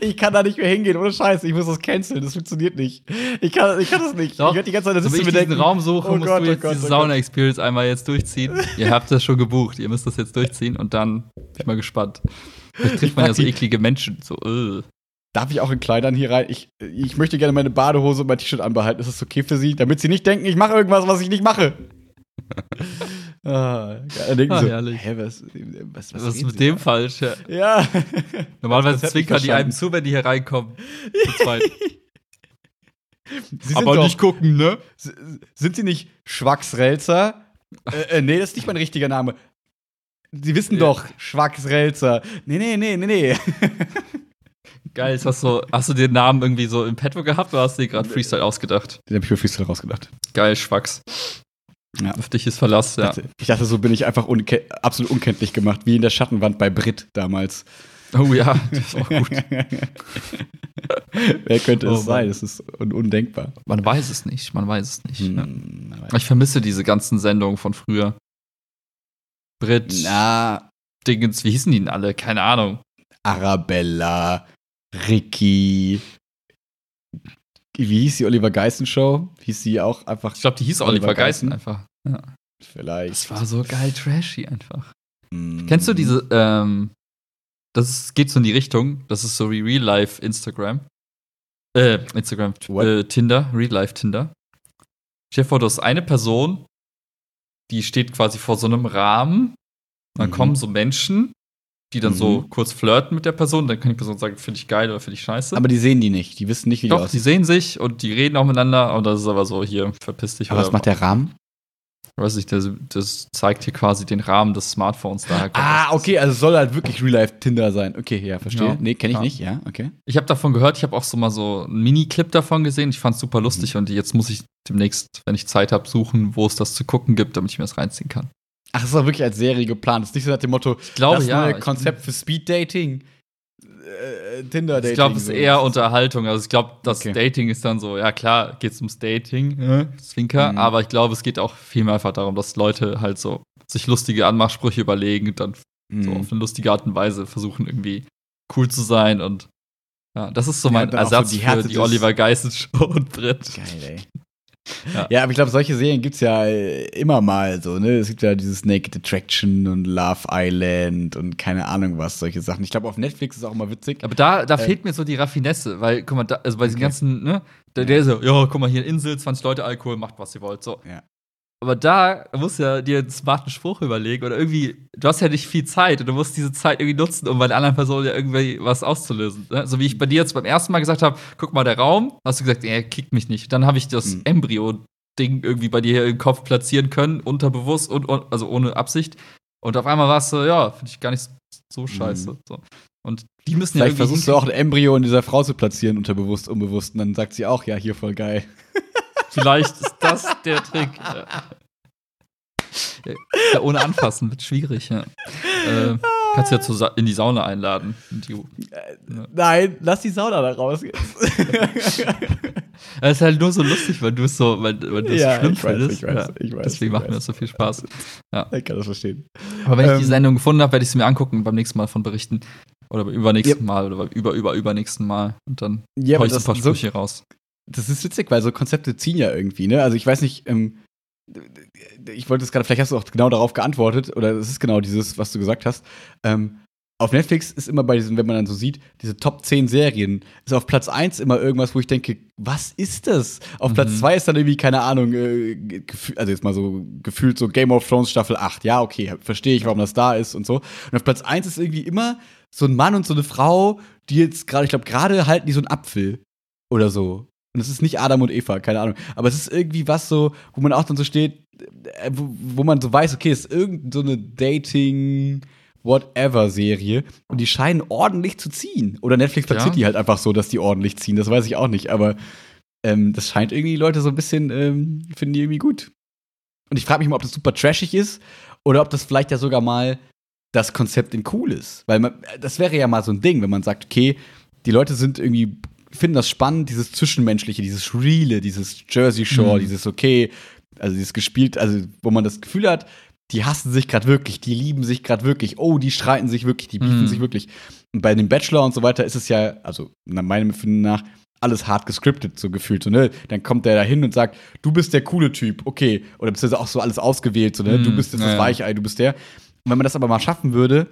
Ich kann da nicht mehr hingehen, ohne Scheiß. Ich muss das canceln, das funktioniert nicht. Ich kann, ich kann das nicht. Doch. Ich werde die ganze Zeit So, wenn ich diesen Raum suche, oh musst Gott, du oh jetzt Gott, diese oh. Sauna-Experience einmal jetzt durchziehen. *laughs* ihr habt das schon gebucht, ihr müsst das jetzt durchziehen und dann bin ich mal gespannt. Vielleicht trifft man ja so eklige Menschen. So, äh. Darf ich auch in Kleidern hier rein? Ich, ich möchte gerne meine Badehose und mein T-Shirt anbehalten. Ist das okay für Sie? Damit Sie nicht denken, ich mache irgendwas, was ich nicht mache. *laughs* ah, ja, denken Ah, so, herrlich. hä, was, was, was, Was ist mit dem da? falsch? Ja. Ja. Normalerweise zwinkern die einem zu, wenn die hier reinkommen. Zu zweit. *laughs* Aber doch, nicht gucken, ne? Sind Sie nicht Schwacksrelzer? äh, äh, nee, das ist nicht mein richtiger Name. Sie wissen Ja. doch, Schwacksrelzer. Nee, nee, nee, nee, nee. *laughs* Geil, ist das so, hast du den Namen irgendwie so im Petto gehabt oder hast du dir gerade Freestyle ausgedacht? Den hab ich mir Freestyle rausgedacht. Geil, Schwachs. Ja. Auf dich ist Verlass, ja. Ich dachte, so bin ich einfach unke absolut unkenntlich gemacht, wie in der Schattenwand bei Brit damals. Oh ja, das ist auch gut. *laughs* Wer könnte Oh es sein? Das ist un undenkbar. Man weiß es nicht, man weiß es nicht. Hm, Ich vermisse diese ganzen Sendungen von früher. Brit, Na, Dingens, wie hießen die denn alle? Keine Ahnung. Arabella, Ricky. Wie hieß die Oliver Geissen Show? Hieß sie auch einfach Ich glaube, die hieß Oliver Oliver Geissen einfach. Ja. vielleicht? Das war so geil trashy einfach. Hm. Kennst du diese, ähm, das geht so in die Richtung, das ist so wie Real Life Instagram. Äh, Instagram, äh, Tinder, Real Life Tinder. Stell dir vor, du hast eine Person, die steht quasi vor so einem Rahmen. Dann Mhm. kommen so Menschen, die dann so Mhm. kurz flirten mit der Person. Dann kann die Person sagen, finde ich geil oder finde ich scheiße. Aber die sehen die nicht. Die wissen nicht, wie Doch, die die aussehen. sehen sich und die reden auch miteinander. Und das ist aber so, hier, verpiss dich. Aber was macht der Rahmen? Weiß ich, das, das zeigt hier quasi den Rahmen des Smartphones. Daher kommt Ah, okay, also soll halt wirklich Real-Life-Tinder sein. Okay, ja, verstehe. Ja. nee, kenne ich Ja. nicht, ja, okay. Ich habe davon gehört, ich habe auch so mal so einen Mini-Clip davon gesehen. Ich fand es super lustig Mhm. und jetzt muss ich demnächst, wenn ich Zeit habe, suchen, wo es das zu gucken gibt, damit ich mir das reinziehen kann. Ach, es ist auch wirklich als Serie geplant. Es ist nicht so nach dem Motto, Ich glaube, das ja. Ich- Konzept für Speed-Dating. Äh, Tinder-Dating. Ich glaube, es ist so. eher Unterhaltung. Also ich glaube, das Okay. Dating ist dann so, ja klar, geht es ums Dating, Zwinker, Mhm. aber ich glaube, es geht auch vielmehr einfach darum, dass Leute halt so sich lustige Anmachsprüche überlegen und dann so Mhm. auf eine lustige Art und Weise versuchen, irgendwie cool zu sein und ja, das ist so Ja, mein dann auch so Ersatz die für die Oliver Geissen Show und Brett. Geil, ey. Ja. Ja. aber ich glaube, solche Serien gibt es ja äh, immer mal so, ne? Es gibt ja dieses Naked Attraction und Love Island und keine Ahnung was, solche Sachen. Ich glaube, auf Netflix ist auch immer witzig. Aber da, da Äh. fehlt mir so die Raffinesse, weil, guck mal, da, also bei diesen Okay. ganzen, ne, der, der so, ja, guck mal, hier Insel, 20 Leute Alkohol, macht was ihr wollt, so. Ja. Aber da musst du ja dir einen smarten Spruch überlegen oder irgendwie, du hast ja nicht viel Zeit und du musst diese Zeit irgendwie nutzen, um bei der anderen Person ja irgendwie was auszulösen. Ne? So wie ich bei dir jetzt beim ersten Mal gesagt habe, guck mal, der Raum, hast du gesagt, er kickt mich nicht. Dann habe ich das Mhm. Embryo-Ding irgendwie bei dir hier im Kopf platzieren können, unterbewusst und, und also ohne Absicht. Und auf einmal warst du, ja, finde ich gar nicht so scheiße. So. Und die müssen ja Vielleicht irgendwie versuchst du auch ein Embryo in dieser Frau zu platzieren, unterbewusst, unbewusst, und dann sagt sie auch, ja, hier voll geil. Vielleicht ist das der Trick. Ja. *laughs* Ja, ja, ohne anfassen wird schwierig, ja. Äh, kannst ja zur Sa in die Sauna einladen. In die, Ja. Nein, lass die Sauna da raus. Es *laughs* ist halt nur so lustig, weil du es so, weil, weil du es Ja, schlimm ich weiß, findest. ich weiß, ja. ich weiß, Deswegen ich macht weiß. mir das so viel Spaß. ich kann das verstehen. Aber wenn ich Ähm, die Sendung gefunden habe, werde ich sie mir angucken und beim nächsten Mal davon berichten. Oder beim übernächsten Ja. Mal oder beim über, über, übernächsten Mal. Und dann Ja, hau ich so ein das, paar so, Sprüche raus. Das ist witzig, weil so Konzepte ziehen ja irgendwie, ne? Also ich weiß nicht, ähm, ich wollte es gerade, vielleicht hast du auch genau darauf geantwortet, oder es ist genau dieses, was du gesagt hast. Ähm, auf Netflix ist immer bei diesen, wenn man dann so sieht, diese Top 10 Serien, ist auf Platz 1 immer irgendwas, wo ich denke, was ist das? Auf Mhm. Platz 2 ist dann irgendwie, keine Ahnung, äh, also jetzt mal so gefühlt so Game of Thrones Staffel 8. Ja, okay, verstehe ich, warum das da ist und so. Und auf Platz 1 ist irgendwie immer so ein Mann und so eine Frau, die jetzt gerade, ich glaube, gerade halten die so einen Apfel oder so. Und es ist nicht Adam und Eva, keine Ahnung. Aber es ist irgendwie was so, wo man auch dann so steht, äh, wo, wo man so weiß, okay, es ist irgendeine so eine Dating, whatever Serie. Und die scheinen ordentlich zu ziehen. Oder Netflix platziert Ja. die halt einfach so, dass die ordentlich ziehen. Das weiß ich auch nicht. Aber ähm, das scheint irgendwie die Leute so ein bisschen, ähm, finden die irgendwie gut. Und ich frage mich mal, ob das super trashig ist oder ob das vielleicht ja sogar mal das Konzept in cool ist. Weil man, das wäre ja mal so ein Ding, wenn man sagt, okay, die Leute sind irgendwie, finden das spannend, dieses Zwischenmenschliche, dieses Reale, dieses Jersey Shore, Mhm. dieses okay, also dieses gespielt, also wo man das Gefühl hat, die hassen sich gerade wirklich, die lieben sich gerade wirklich, oh, die streiten sich wirklich, die beefen mm. sich wirklich. Und bei dem Bachelor und so weiter ist es ja, also nach meinem Empfinden nach, alles hart gescriptet, so gefühlt. So, ne? Dann kommt der da hin und sagt, du bist der coole Typ, okay. Oder beziehungsweise auch so alles ausgewählt, so, ne? Mm, du bist jetzt ja, das Weichei, du bist der. Und wenn man das aber mal schaffen würde,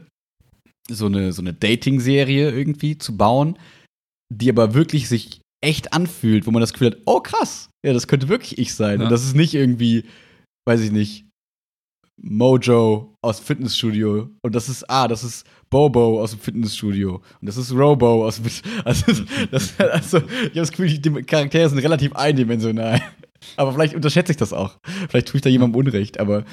so eine, so eine Dating-Serie irgendwie zu bauen, die aber wirklich sich echt anfühlt, wo man das Gefühl hat, oh krass, ja, das könnte wirklich ich sein. Ja. Und das ist nicht irgendwie, weiß ich nicht, Mojo aus dem Fitnessstudio. Und das ist, ah, das ist Bobo aus dem Fitnessstudio. Und das ist Robo aus dem *laughs* also, das, also, ich habe das Gefühl, die Charaktere sind relativ eindimensional. *laughs* Aber vielleicht unterschätze ich das auch. Vielleicht tue ich da jemandem Unrecht, aber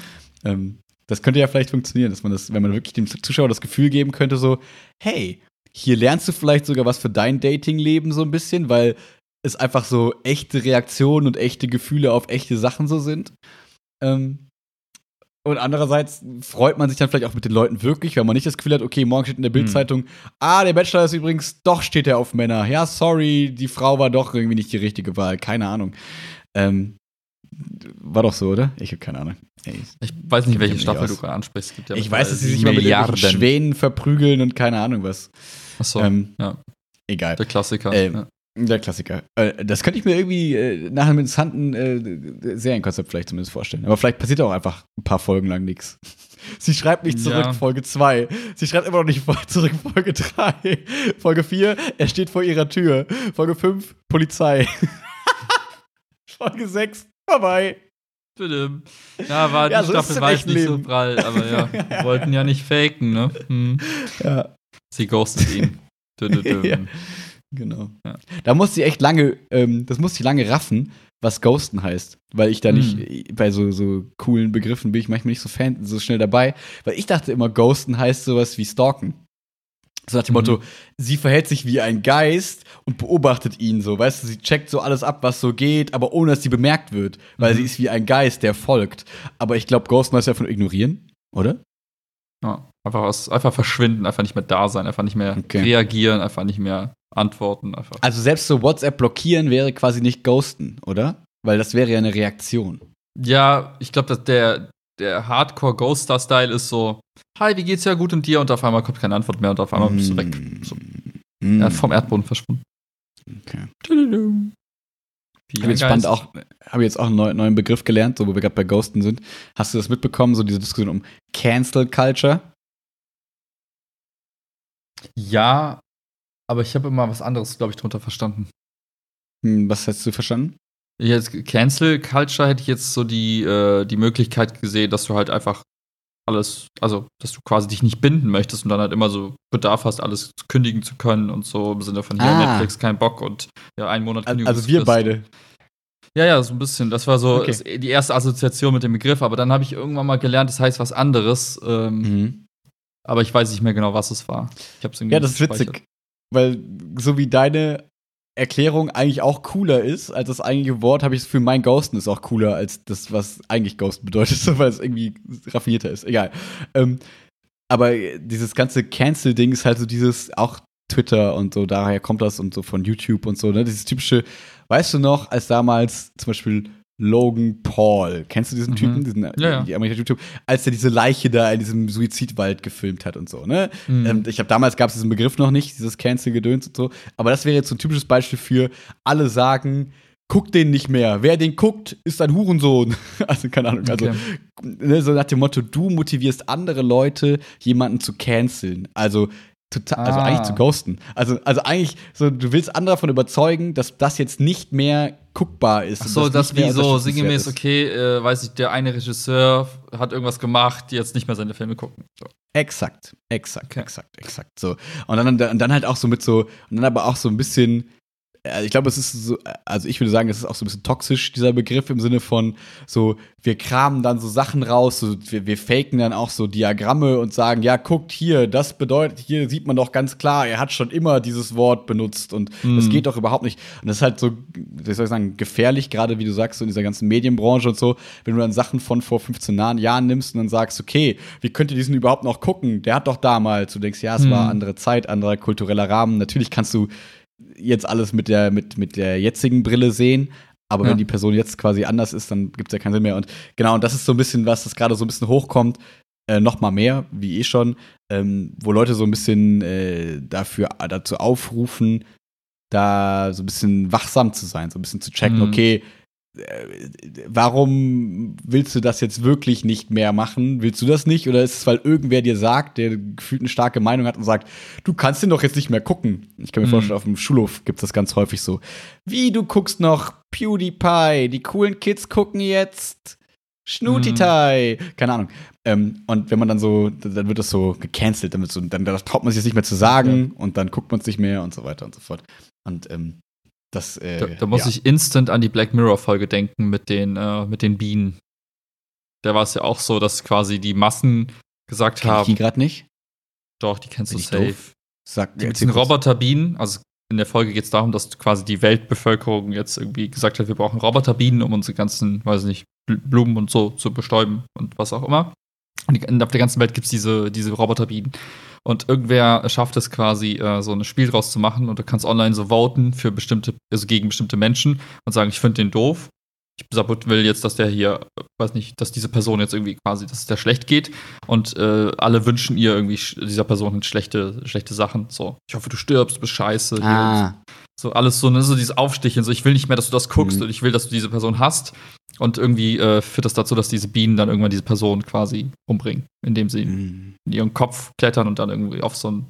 ähm, das könnte ja vielleicht funktionieren, dass man das, wenn man wirklich dem Zuschauer das Gefühl geben könnte, so, hey, hier lernst du vielleicht sogar was für dein Datingleben so ein bisschen, weil es einfach so echte Reaktionen und echte Gefühle auf echte Sachen so sind. Ähm, und andererseits freut man sich dann vielleicht auch mit den Leuten wirklich, weil man nicht das Gefühl hat, okay, morgen steht in der Bildzeitung, hm. ah, der Bachelor ist übrigens, doch steht er auf Männer. Ja, sorry, die Frau war doch irgendwie nicht die richtige Wahl. Keine Ahnung. Ähm, war doch so, oder? Ich habe keine Ahnung. Ey, ich weiß nicht, welche Staffel du gerade ansprichst. Ja ich weiß, dass sie sich immer mit Schwänen verprügeln und keine Ahnung was. Ach so, ähm, ja. Egal. Der Klassiker. Äh, ja. Der Klassiker. Äh, das könnte ich mir irgendwie äh, nach einem interessanten äh, Serienkonzept vielleicht zumindest vorstellen. Aber vielleicht passiert auch einfach ein paar Folgen lang nichts. *laughs* Sie schreibt nicht zurück, ja. Folge 2. Sie schreibt immer noch nicht zurück, Folge 3. *laughs* Folge 4, er steht vor ihrer Tür. Folge 5, Polizei. *laughs* Folge 6, vorbei. Bitte. Ja, war ja, die so Staffel war nicht Leben. so prall, aber ja, wir wollten ja nicht faken, ne? Hm. Ja. Sie ghostet ihn. *laughs* Dö, dö. ja, genau. Ja. Da musste ich echt lange, ähm, das musste ich lange raffen, was Ghosten heißt. Weil ich da hm. nicht, bei so, so coolen Begriffen bin ich manchmal nicht so Fan, so schnell dabei. Weil ich dachte immer, Ghosten heißt sowas wie Stalken. So nach dem mhm. Motto, sie verhält sich wie ein Geist und beobachtet ihn so, weißt du, sie checkt so alles ab, was so geht, aber ohne dass sie bemerkt wird, weil mhm. sie ist wie ein Geist, der folgt. Aber ich glaube, Ghosten heißt ja von ignorieren, oder? Ja, einfach, aus, einfach verschwinden, einfach nicht mehr da sein, einfach nicht mehr okay. reagieren, einfach nicht mehr antworten. Einfach. Also selbst so WhatsApp blockieren wäre quasi nicht Ghosten, oder? Weil das wäre ja eine Reaktion. Ja, ich glaube, dass der, der Hardcore-Ghoster-Style ist so, hi, wie geht's ja gut und dir? Und auf einmal kommt keine Antwort mehr und auf einmal bist du weg. Mm. So. Mm. Hat vom Erdboden verschwunden. Okay. Ich jetzt spannend auch, habe jetzt auch einen neuen, Begriff gelernt, so wo wir gerade bei Ghosten sind. Hast du das mitbekommen, so diese Diskussion um Cancel Culture? Ja, aber ich habe immer was anderes, glaube ich, drunter verstanden. Hm, was hast du verstanden? Jetzt Cancel Culture hätte ich jetzt so die, äh, die Möglichkeit gesehen, dass du halt einfach alles, also dass du quasi dich nicht binden möchtest und dann halt immer so Bedarf hast, alles kündigen zu können und so im Sinne von hier ah. Netflix kein Bock und ja, einen Monat Also wir beide. Ja, ja, so ein bisschen. Das war so okay. die erste Assoziation mit dem Begriff, aber dann habe ich irgendwann mal gelernt, das heißt was anderes. Ähm, mhm. Aber ich weiß nicht mehr genau, was es war. Ich hab's irgendwie ja, das ist witzig. Weil so wie deine Erklärung eigentlich auch cooler ist als das eigentliche Wort, habe ich für mein Ghosten ist auch cooler als das, was eigentlich Ghosten bedeutet, *laughs* weil es irgendwie raffinierter ist. Egal. Ähm, aber dieses ganze Cancel-Ding ist halt so dieses, auch Twitter und so, daher kommt das und so von YouTube und so, ne? Dieses typische, weißt du noch, als damals zum Beispiel Logan Paul. Kennst du diesen mhm. Typen? Diesen, ja, ja. Amerikaner YouTube, als er diese Leiche da in diesem Suizidwald gefilmt hat und so, ne? Mhm. Ähm, ich habe damals gab es diesen Begriff noch nicht, dieses Cancel-Gedöns und so. Aber das wäre jetzt so ein typisches Beispiel für alle sagen, guck den nicht mehr. Wer den guckt, ist ein Hurensohn. *laughs* also, keine Ahnung. Also, okay. ne, so nach dem Motto, du motivierst andere Leute, jemanden zu canceln. Also, total, also ah. eigentlich zu ghosten. Also, also eigentlich, so, du willst andere davon überzeugen, dass das jetzt nicht mehr guckbar ist. Ach so, das, das wie so sinngemäß, okay, äh, weiß ich, der eine Regisseur hat irgendwas gemacht, die jetzt nicht mehr seine Filme gucken. So. Exakt, exakt, okay. exakt, exakt. So. Und dann, und dann halt auch so mit so, und dann aber auch so ein bisschen also ich glaube, es ist so, also ich würde sagen, es ist auch so ein bisschen toxisch, dieser Begriff im Sinne von so, wir kramen dann so Sachen raus, so, wir, wir faken dann auch so Diagramme und sagen, ja, guckt hier, das bedeutet, hier sieht man doch ganz klar, er hat schon immer dieses Wort benutzt und mhm. das geht doch überhaupt nicht. Und das ist halt so, wie soll ich sagen, gefährlich, gerade wie du sagst, so in dieser ganzen Medienbranche und so, wenn du dann Sachen von vor 15 Jahren nimmst und dann sagst, okay, wie könnt ihr diesen überhaupt noch gucken? Der hat doch damals, du denkst, ja, es mhm. war andere Zeit, anderer kultureller Rahmen. Natürlich kannst du jetzt alles mit der, mit, mit der jetzigen Brille sehen. Aber ja. wenn die Person jetzt quasi anders ist, dann gibt es ja keinen Sinn mehr. Und genau, und das ist so ein bisschen, was das gerade so ein bisschen hochkommt, äh, noch mal mehr, wie eh schon, ähm, wo Leute so ein bisschen äh, dafür dazu aufrufen, da so ein bisschen wachsam zu sein, so ein bisschen zu checken, mhm. okay, äh, warum willst du das jetzt wirklich nicht mehr machen? Willst du das nicht? Oder ist es, weil irgendwer dir sagt, der gefühlt eine starke Meinung hat und sagt, du kannst den doch jetzt nicht mehr gucken? Ich kann mir mhm. vorstellen, auf dem Schulhof gibt es das ganz häufig so. Wie, du guckst noch PewDiePie, die coolen Kids gucken jetzt Schnutitai. Mhm. Keine Ahnung. Ähm, und wenn man dann so, dann wird das so gecancelt, dann, so, dann, traut man sich nicht mehr zu sagen ja. und dann guckt man es nicht mehr und so weiter und so fort. Und ähm, das, äh, da, da, muss ja. ich instant an die Black Mirror-Folge denken mit den, äh, mit den Bienen. Da war es ja auch so, dass quasi die Massen gesagt Kenn haben. Ich die gerade nicht? Doch, die kennst Bin du safe. Sag, die mit diesen Roboterbienen, also in der Folge geht es darum, dass quasi die Weltbevölkerung jetzt irgendwie gesagt hat, wir brauchen Roboterbienen, um unsere ganzen, weiß nicht, Blumen und so zu bestäuben und was auch immer. Und auf der ganzen Welt gibt es diese, diese Roboterbienen. Und irgendwer schafft es quasi, äh, so ein Spiel draus zu machen und du kannst online so voten für bestimmte, also gegen bestimmte Menschen und sagen, ich finde den doof. Ich will jetzt, dass der hier, weiß nicht, dass diese Person jetzt irgendwie quasi, dass es der schlecht geht. Und äh, alle wünschen ihr irgendwie dieser Person schlechte, schlechte Sachen. So, ich hoffe, du stirbst, bist scheiße. Ah. So alles so, ne, so dieses Aufsticheln. So, ich will nicht mehr, dass du das guckst mhm. und ich will, dass du diese Person hast. Und irgendwie äh, führt das dazu, dass diese Bienen dann irgendwann diese Person quasi umbringen, indem sie mhm. in ihren Kopf klettern und dann irgendwie auf so, ein,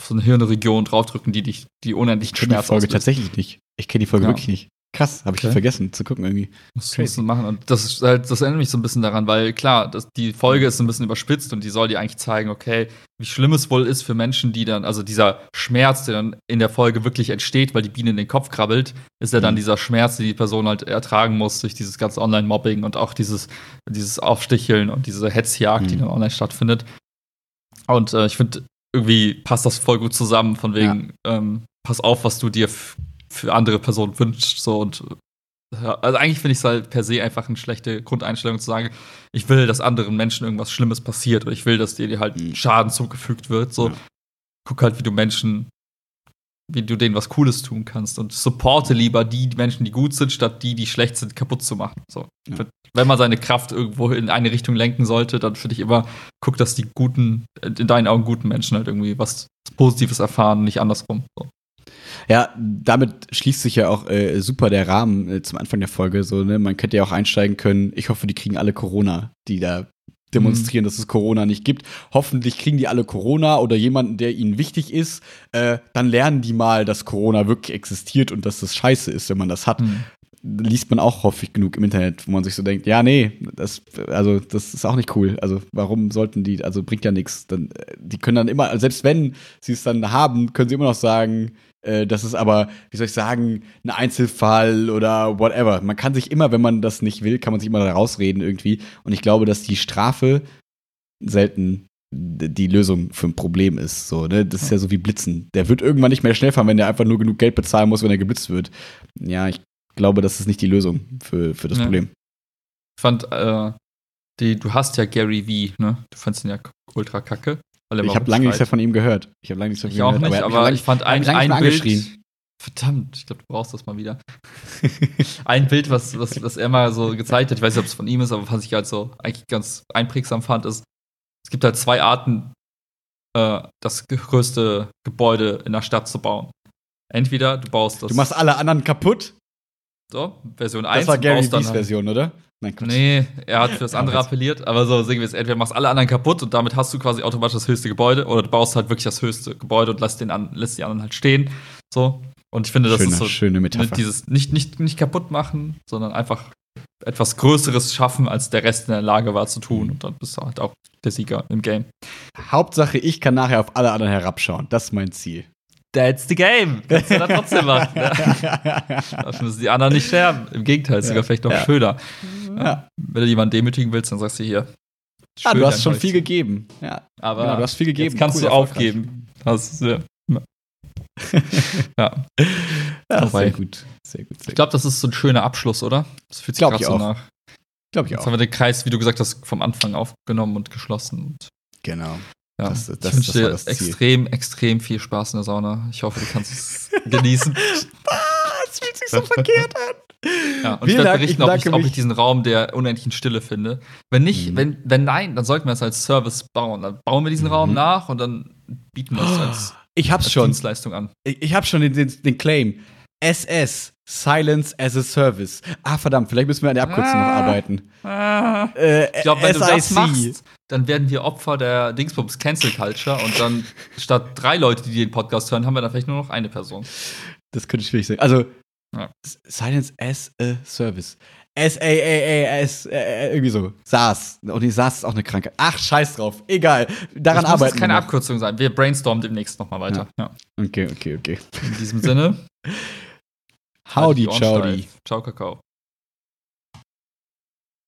auf so eine Hirnregion draufdrücken, die dich, die unendlich Ich kenne die Folge auslöst. tatsächlich nicht. Ich kenne die Folge ja. wirklich nicht. Krass, habe ich okay. vergessen zu gucken irgendwie. Das musst du machen. Und das ist halt, das erinnert mich so ein bisschen daran, weil klar, das, die Folge ist ein bisschen überspitzt und die soll dir eigentlich zeigen, okay, wie schlimm es wohl ist für Menschen, die dann, also dieser Schmerz, der dann in der Folge wirklich entsteht, weil die Biene in den Kopf krabbelt, ist ja dann mhm. dieser Schmerz, den die Person halt ertragen muss durch dieses ganze Online-Mobbing und auch dieses, dieses Aufsticheln und diese Hetzjagd, mhm. die dann online stattfindet. Und äh, ich finde, irgendwie passt das voll gut zusammen, von wegen, ja. ähm, pass auf, was du dir für andere Personen wünscht. So und ja, also eigentlich finde ich es halt per se einfach eine schlechte Grundeinstellung zu sagen, ich will, dass anderen Menschen irgendwas Schlimmes passiert oder ich will, dass dir halt mhm. Schaden zugefügt wird. So, ja. guck halt, wie du Menschen, wie du denen was Cooles tun kannst und supporte lieber die Menschen, die gut sind, statt die, die schlecht sind, kaputt zu machen. So, ja. wenn man seine Kraft irgendwo in eine Richtung lenken sollte, dann finde ich immer, guck, dass die guten, in deinen Augen guten Menschen halt irgendwie was Positives erfahren, nicht andersrum. So. Ja, damit schließt sich ja auch äh, super der Rahmen äh, zum Anfang der Folge. So, ne? Man könnte ja auch einsteigen können. Ich hoffe, die kriegen alle Corona, die da demonstrieren, mhm. dass es Corona nicht gibt. Hoffentlich kriegen die alle Corona oder jemanden, der ihnen wichtig ist. Äh, dann lernen die mal, dass Corona wirklich existiert und dass das scheiße ist, wenn man das hat. Mhm. Liest man auch häufig genug im Internet, wo man sich so denkt, ja, nee, das, also, das ist auch nicht cool. Also, warum sollten die, also bringt ja nichts. Dann, äh, die können dann immer, selbst wenn sie es dann haben, können sie immer noch sagen, äh, das ist aber, wie soll ich sagen, ein Einzelfall oder whatever. Man kann sich immer, wenn man das nicht will, kann man sich immer da rausreden irgendwie. Und ich glaube, dass die Strafe selten die Lösung für ein Problem ist. So, ne? Das ist ja so wie Blitzen. Der wird irgendwann nicht mehr schnell fahren, wenn der einfach nur genug Geld bezahlen muss, wenn er geblitzt wird. Ja, ich glaube, das ist nicht die Lösung für, für das ja. Problem. Ich fand, äh, die, du hast ja Gary V, ne? Du fandest ihn ja ultra kacke ich habe lange nichts mehr von ihm gehört. Ich habe lange nichts mehr von ihm gehört. Nicht, aber, aber ich fand ein, ein Bild. Verdammt, ich glaube, du brauchst das mal wieder. *laughs* ein Bild, was, was, was er mal so gezeigt hat, ich weiß nicht, ob es von ihm ist, aber was ich halt so eigentlich ganz einprägsam fand, ist, es gibt halt zwei Arten, äh, das größte Gebäude in der Stadt zu bauen. Entweder du baust das. Du machst alle anderen kaputt? So, Version 1. Das war Gary V's halt Version, oder? Nein. Nee, er hat für das andere appelliert, aber so sagen wir es, entweder machst alle anderen kaputt und damit hast du quasi automatisch das höchste Gebäude oder du baust halt wirklich das höchste Gebäude und lässt, den an, lässt die anderen halt stehen. So. Und ich finde, das schöne, ist so schöne Metapher. dieses nicht, nicht, nicht kaputt machen, sondern einfach etwas Größeres schaffen, als der Rest in der Lage war zu tun. Und dann bist du halt auch der Sieger im Game. Hauptsache, ich kann nachher auf alle anderen herabschauen. Das ist mein Ziel. That's the game. Kannst du dann trotzdem machen. *laughs* *laughs* Ja. Dafür müssen die anderen nicht sterben. Im Gegenteil, ist ja. sogar vielleicht noch ja. schöner. Ja. Wenn du jemanden demütigen willst, dann sagst du hier. Ah, du hast schon viel gegeben. Ja. Aber genau, du hast viel gegeben. kannst cool, du aufgeben. Das *laughs* ja. ja. ja sehr gut. Sehr gut. Sehr ich glaube, das ist so ein schöner Abschluss, oder? Das fühlt sich gerade so nach. Glaube ich Jetzt auch. haben wir den Kreis, wie du gesagt hast, vom Anfang aufgenommen und geschlossen. genau. Ja, das, das, ich wünsche dir extrem, extrem viel Spaß in der Sauna. Ich hoffe, du kannst es *laughs* genießen. es fühlt sich so verkehrt an. Ja, und ich werde berichten, ob ich, ob ich, diesen Raum der unendlichen Stille finde. Wenn nicht, mhm. wenn, wenn nein, dann sollten wir es als Service bauen. Dann bauen wir diesen mhm. Raum nach und dann bieten wir es als, ich hab's als schon. Dienstleistung an. Ich, ich habe schon den, den, den, Claim. SS, Silence as a Service. Ah, verdammt, vielleicht müssen wir an der Abkürzung ah, noch arbeiten. Ah. Äh, ich glaube, wenn SIC. du das machst, dann werden wir Opfer der Dingsbums Cancel Culture und dann statt drei Leute, die den Podcast hören, haben wir dann vielleicht nur noch eine Person. Das könnte schwierig sein. Also, ja. Silence as a Service. S-A-A-A-S, äh, äh, irgendwie so. SARS. Und die SARS ist auch eine Krankheit. Ach, scheiß drauf. Egal. Daran das arbeiten muss keine Abkürzung sein. Wir brainstormen demnächst nochmal weiter. Ja. Ja. Okay, okay, okay. In diesem Sinne. *laughs* Howdy, Chowdy. Ciao, Kakao.